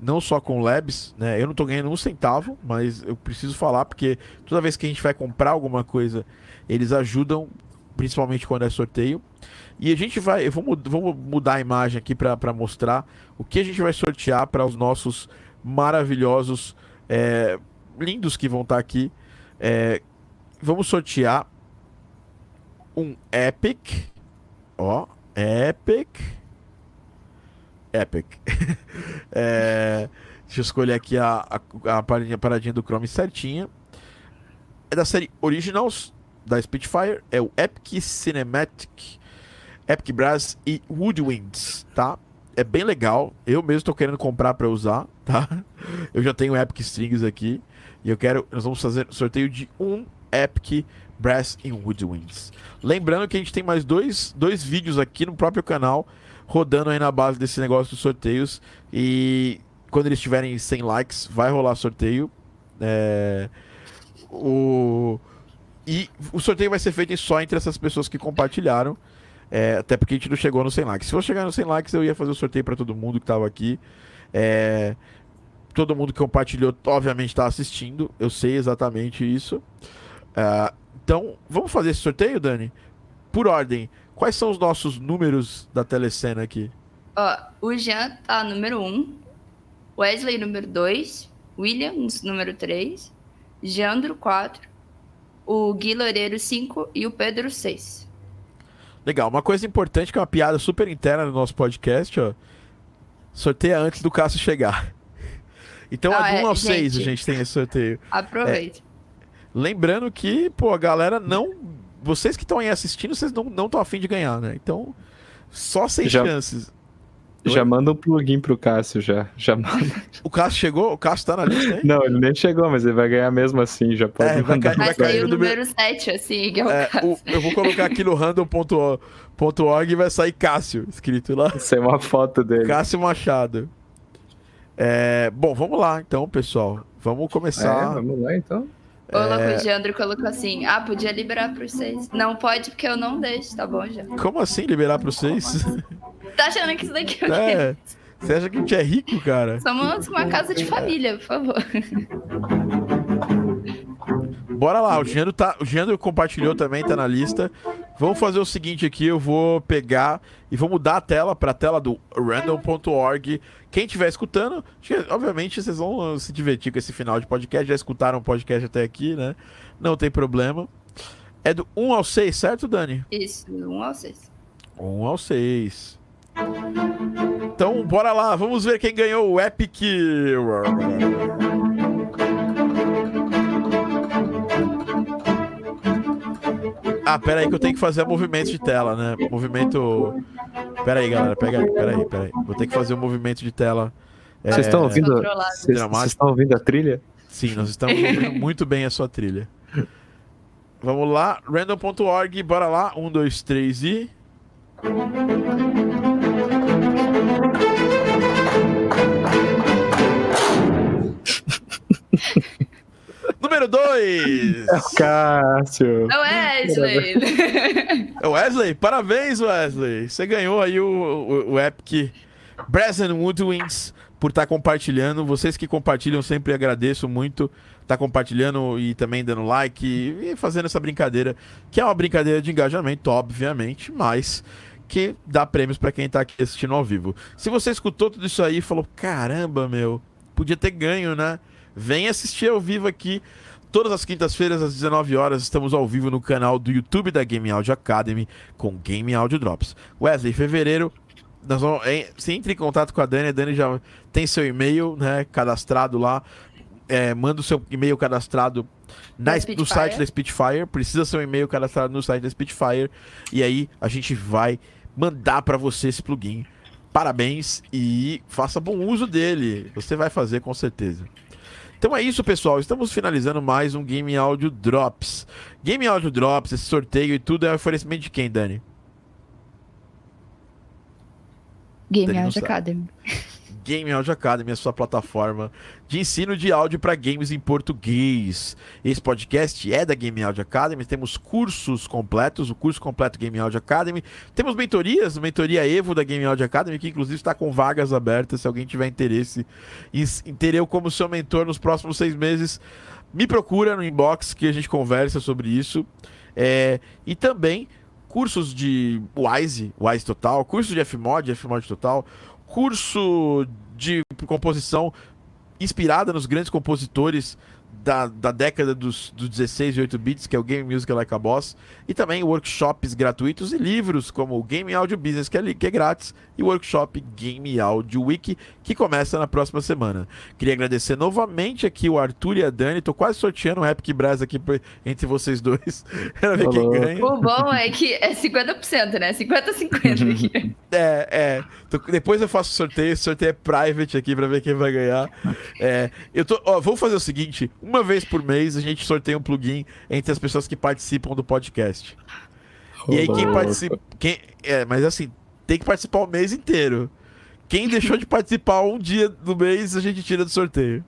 S1: não só com labs, né? Eu não estou ganhando um centavo, mas eu preciso falar porque toda vez que a gente vai comprar alguma coisa, eles ajudam principalmente quando é sorteio. E a gente vai, mud- vamos mudar a imagem aqui para mostrar o que a gente vai sortear para os nossos maravilhosos, é, lindos que vão estar aqui. É, vamos sortear um Epic, ó, Epic, Epic. É, deixa eu escolher aqui a, a, a paradinha, paradinha do Chrome certinha. É da série Originals da Spitfire, é o Epic Cinematic, Epic Brass e Woodwinds, tá? É bem legal. Eu mesmo tô querendo comprar para usar, tá? Eu já tenho Epic Strings aqui e eu quero. Nós vamos fazer sorteio de um Epic Brass e Woodwinds. Lembrando que a gente tem mais dois, dois vídeos aqui no próprio canal rodando aí na base desse negócio dos sorteios e quando eles tiverem 100 likes vai rolar sorteio. É, o e o sorteio vai ser feito só entre essas pessoas que compartilharam. É, até porque a gente não chegou no 100 likes. Se fosse chegar no 100 likes, eu ia fazer o sorteio para todo mundo que tava aqui. É, todo mundo que compartilhou, obviamente, está assistindo. Eu sei exatamente isso. É, então, vamos fazer esse sorteio, Dani? Por ordem. Quais são os nossos números da telecena aqui?
S3: Ó, o Jean tá número 1, um, Wesley número 2, Williams número 3, Jandro 4, o Gui Loureiro 5 e o Pedro 6.
S1: Legal, uma coisa importante que é uma piada super interna no nosso podcast, ó. Sorteia antes do Cássio chegar. Então,
S3: Ah,
S1: é do 1
S3: é,
S1: ao 6 a
S3: gente.
S1: tem esse sorteio.
S3: Aproveita.
S1: Lembrando que, pô, a galera não. Vocês que estão aí assistindo, vocês não estão afim de ganhar, né? Então, só sem
S2: Já-
S1: chances.
S2: Já manda um plugin pro Cássio, já. Já manda.
S1: O Cássio chegou? O Cássio tá na lista, hein?
S2: Não, ele nem chegou, mas ele vai ganhar mesmo assim, já pode
S1: É, vai
S2: mandar.
S1: cair- vai
S3: sair o número 7, assim, que é o
S1: É,
S3: caso.
S1: o- eu vou colocar aqui no random.org e vai sair Cássio, escrito lá.
S2: Isso é uma foto dele.
S1: Cássio Machado. É, bom, vamos lá então, pessoal. Vamos
S2: É,
S1: começar.
S2: vamos lá então.
S3: O louco Jandro colocou assim: Ah, podia liberar pros 6. Não pode, porque eu não deixo, tá bom, já.
S1: Como assim liberar pra vocês?
S3: Tá achando que isso daqui é o quê?
S1: É, você acha que a gente é rico, cara?
S3: Somos uma casa de família, por favor.
S1: Bora lá, o Gênero, tá, o Gênero compartilhou também, tá na lista. Vamos fazer o seguinte aqui, eu vou pegar e vou mudar a tela pra tela do random.org. Quem estiver escutando, obviamente vocês vão se divertir com esse final de podcast. Já escutaram o podcast até aqui, né? Não tem problema. É do 1 ao 6, certo, Dani?
S3: Isso, um ao 6.
S1: 1 ao 6. Então, bora lá, vamos ver quem ganhou o Epic. Ah, pera aí que eu tenho que fazer movimento de tela, né? Movimento. Pera aí, galera, pega aí, pera aí, pera aí. Vou ter que fazer um movimento de tela. É,
S2: Vocês estão ouvindo? Vocês estão ouvindo a trilha?
S1: Sim, nós estamos ouvindo muito bem a sua trilha. Vamos lá, random.org, bora lá. Um, dois, três e. Número 2!
S2: Cássio.
S3: É o Wesley!
S1: É Wesley, parabéns, Wesley. Você ganhou aí o, o, o Epic Brazen Woodwinds por estar compartilhando. Vocês que compartilham, sempre agradeço muito. Tá compartilhando e também dando like e, e fazendo essa brincadeira, que é uma brincadeira de engajamento, obviamente, mas que dá prêmios para quem tá aqui assistindo ao vivo. Se você escutou tudo isso aí e falou: caramba, meu, podia ter ganho, né? Vem assistir ao vivo aqui. Todas as quintas-feiras, às 19 horas, estamos ao vivo no canal do YouTube da Game Audio Academy com Game Audio Drops. Wesley, em fevereiro, nós vamos, entra em contato com a Dani, a Dani já tem seu e-mail né, cadastrado lá. É, manda o seu e-mail cadastrado na, no site da Spitfire. Precisa ser um e-mail cadastrado no site da Spitfire. E aí a gente vai mandar para você esse plugin. Parabéns e faça bom uso dele. Você vai fazer com certeza. Então é isso, pessoal. Estamos finalizando mais um Game Audio Drops. Game Audio Drops, esse sorteio e tudo é oferecimento de quem, Dani?
S3: Game
S1: não
S3: Audio. Academy.
S1: Game Audio Academy, a sua plataforma de ensino de áudio para games em português. Esse podcast é da Game Audio Academy, temos cursos completos, o curso completo Game Audio Academy. Temos mentorias, mentoria Evo da Game Audio Academy, que inclusive está com vagas abertas, se alguém tiver interesse em, ter eu como seu mentor nos próximos seis meses, me procura no inbox que a gente conversa sobre isso. É, e também cursos de Wise, Wise Total, curso de Fmod, Fmod Total, curso de composição inspirada nos grandes compositores da, da década dos, dos 16 e 8 bits, que é o Game Music Like a Boss, e também workshops gratuitos e livros como o Game Audio Business, que é, que é grátis, e o workshop Game Audio Wiki, que começa na próxima semana. Queria agradecer novamente aqui o Arthur e a Dani, tô quase sorteando um Epic Brass aqui entre vocês dois, pra ver quem ganha.
S3: O bom é que é 50%, né? 50-50 aqui.
S1: É, é. Tô, depois eu faço sorteio, esse sorteio é private aqui pra ver quem vai ganhar. É, eu tô, ó, vou fazer o seguinte, uma vez por mês a gente sorteia um plugin entre as pessoas que participam do podcast. E aí quem participa. Quem, é, mas assim, tem que participar o mês inteiro. Quem deixou de participar um dia do mês, a gente tira do sorteio.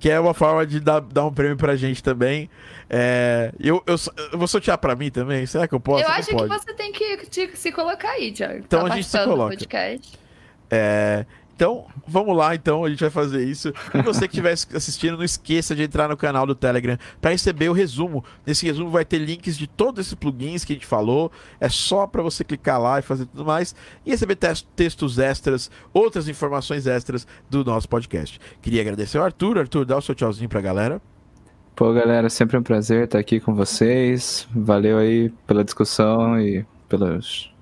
S1: Que é uma forma de dar, dar um prêmio pra gente também. É, eu, eu, eu, vou sortear pra mim também. Será que eu posso?
S3: Eu acho que você tem que te, se colocar aí, Thiago.
S1: Então tá a gente se coloca. É, então, vamos lá, então, a gente vai fazer isso. E você que estiver assistindo, não esqueça de entrar no canal do Telegram para receber o resumo. Nesse resumo vai ter links de todos esses plugins que a gente falou. É só para você clicar lá e fazer tudo mais e receber textos extras, outras informações extras do nosso podcast. Queria agradecer ao Arthur. Arthur, dá o seu tchauzinho pra galera.
S2: Pô, galera, sempre um prazer estar aqui com vocês. Valeu aí pela discussão e pelos,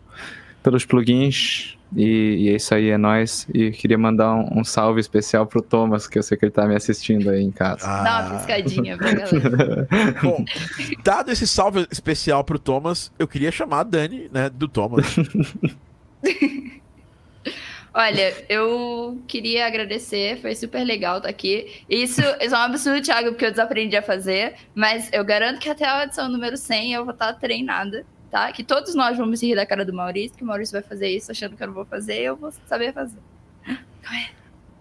S2: pelos plugins. E, e, é isso aí, é nóis. E queria mandar um, um, salve especial pro Thomas, que eu sei que ele tá me assistindo aí em casa.
S3: Ah. Dá uma piscadinha pra galera.
S1: Bom, dado esse salve especial pro Thomas, eu queria chamar a Dani, né, do Thomas.
S3: Olha, eu queria agradecer, foi super legal estar aqui. Isso, isso é um absurdo, Thiago, porque eu desaprendi a fazer, mas eu garanto que até a edição número 100 eu vou estar treinada tá? Que todos nós vamos rir da cara do Maurício, que o Maurício vai fazer isso achando que eu não vou fazer, eu vou saber fazer.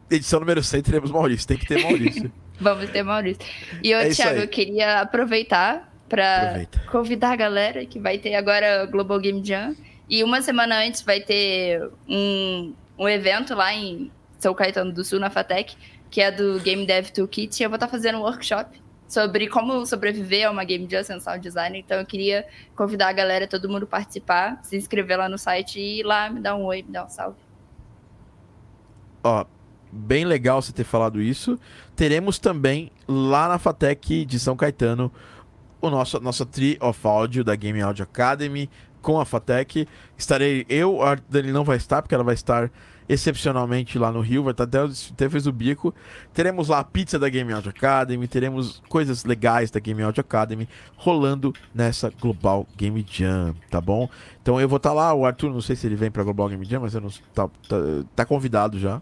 S1: Edição número 100 teremos Maurício, tem que ter Maurício.
S3: vamos ter Maurício. E eu, é Thiago, eu queria aproveitar para convidar a galera que vai ter agora o Global Game Jam. E uma semana antes vai ter um, um evento lá em São Caetano do Sul, na FATEC, que é do Game Dev Toolkit. E eu vou estar fazendo um workshop sobre como sobreviver a uma Game sem sound design. Então eu queria convidar a galera, todo mundo participar, se inscrever lá no site e ir lá me dar um oi, me dar um salve.
S1: Ó, bem legal você ter falado isso. Teremos também lá na Fatec de São Caetano o nosso nossa Tree of Audio da Game Audio Academy com a Fatec. Estarei eu, a Dani não vai estar porque ela vai estar excepcionalmente lá no Rio, vai estar até, até fez o bico. Teremos lá a pizza da Game Audio Academy, teremos coisas legais da Game Audio Academy rolando nessa Global Game Jam, tá bom? Então eu vou estar lá, o Arthur, não sei se ele vem para Global Game Jam, mas eu não, tá, tá, tá convidado já.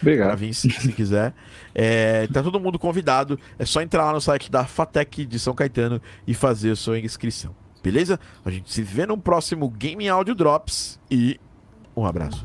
S2: Obrigado.
S1: Pra vir, se, se quiser. É, tá todo mundo convidado. É só entrar lá no site da Fatec de São Caetano e fazer a sua inscrição. Beleza? A gente se vê no próximo Game Audio Drops e um abraço.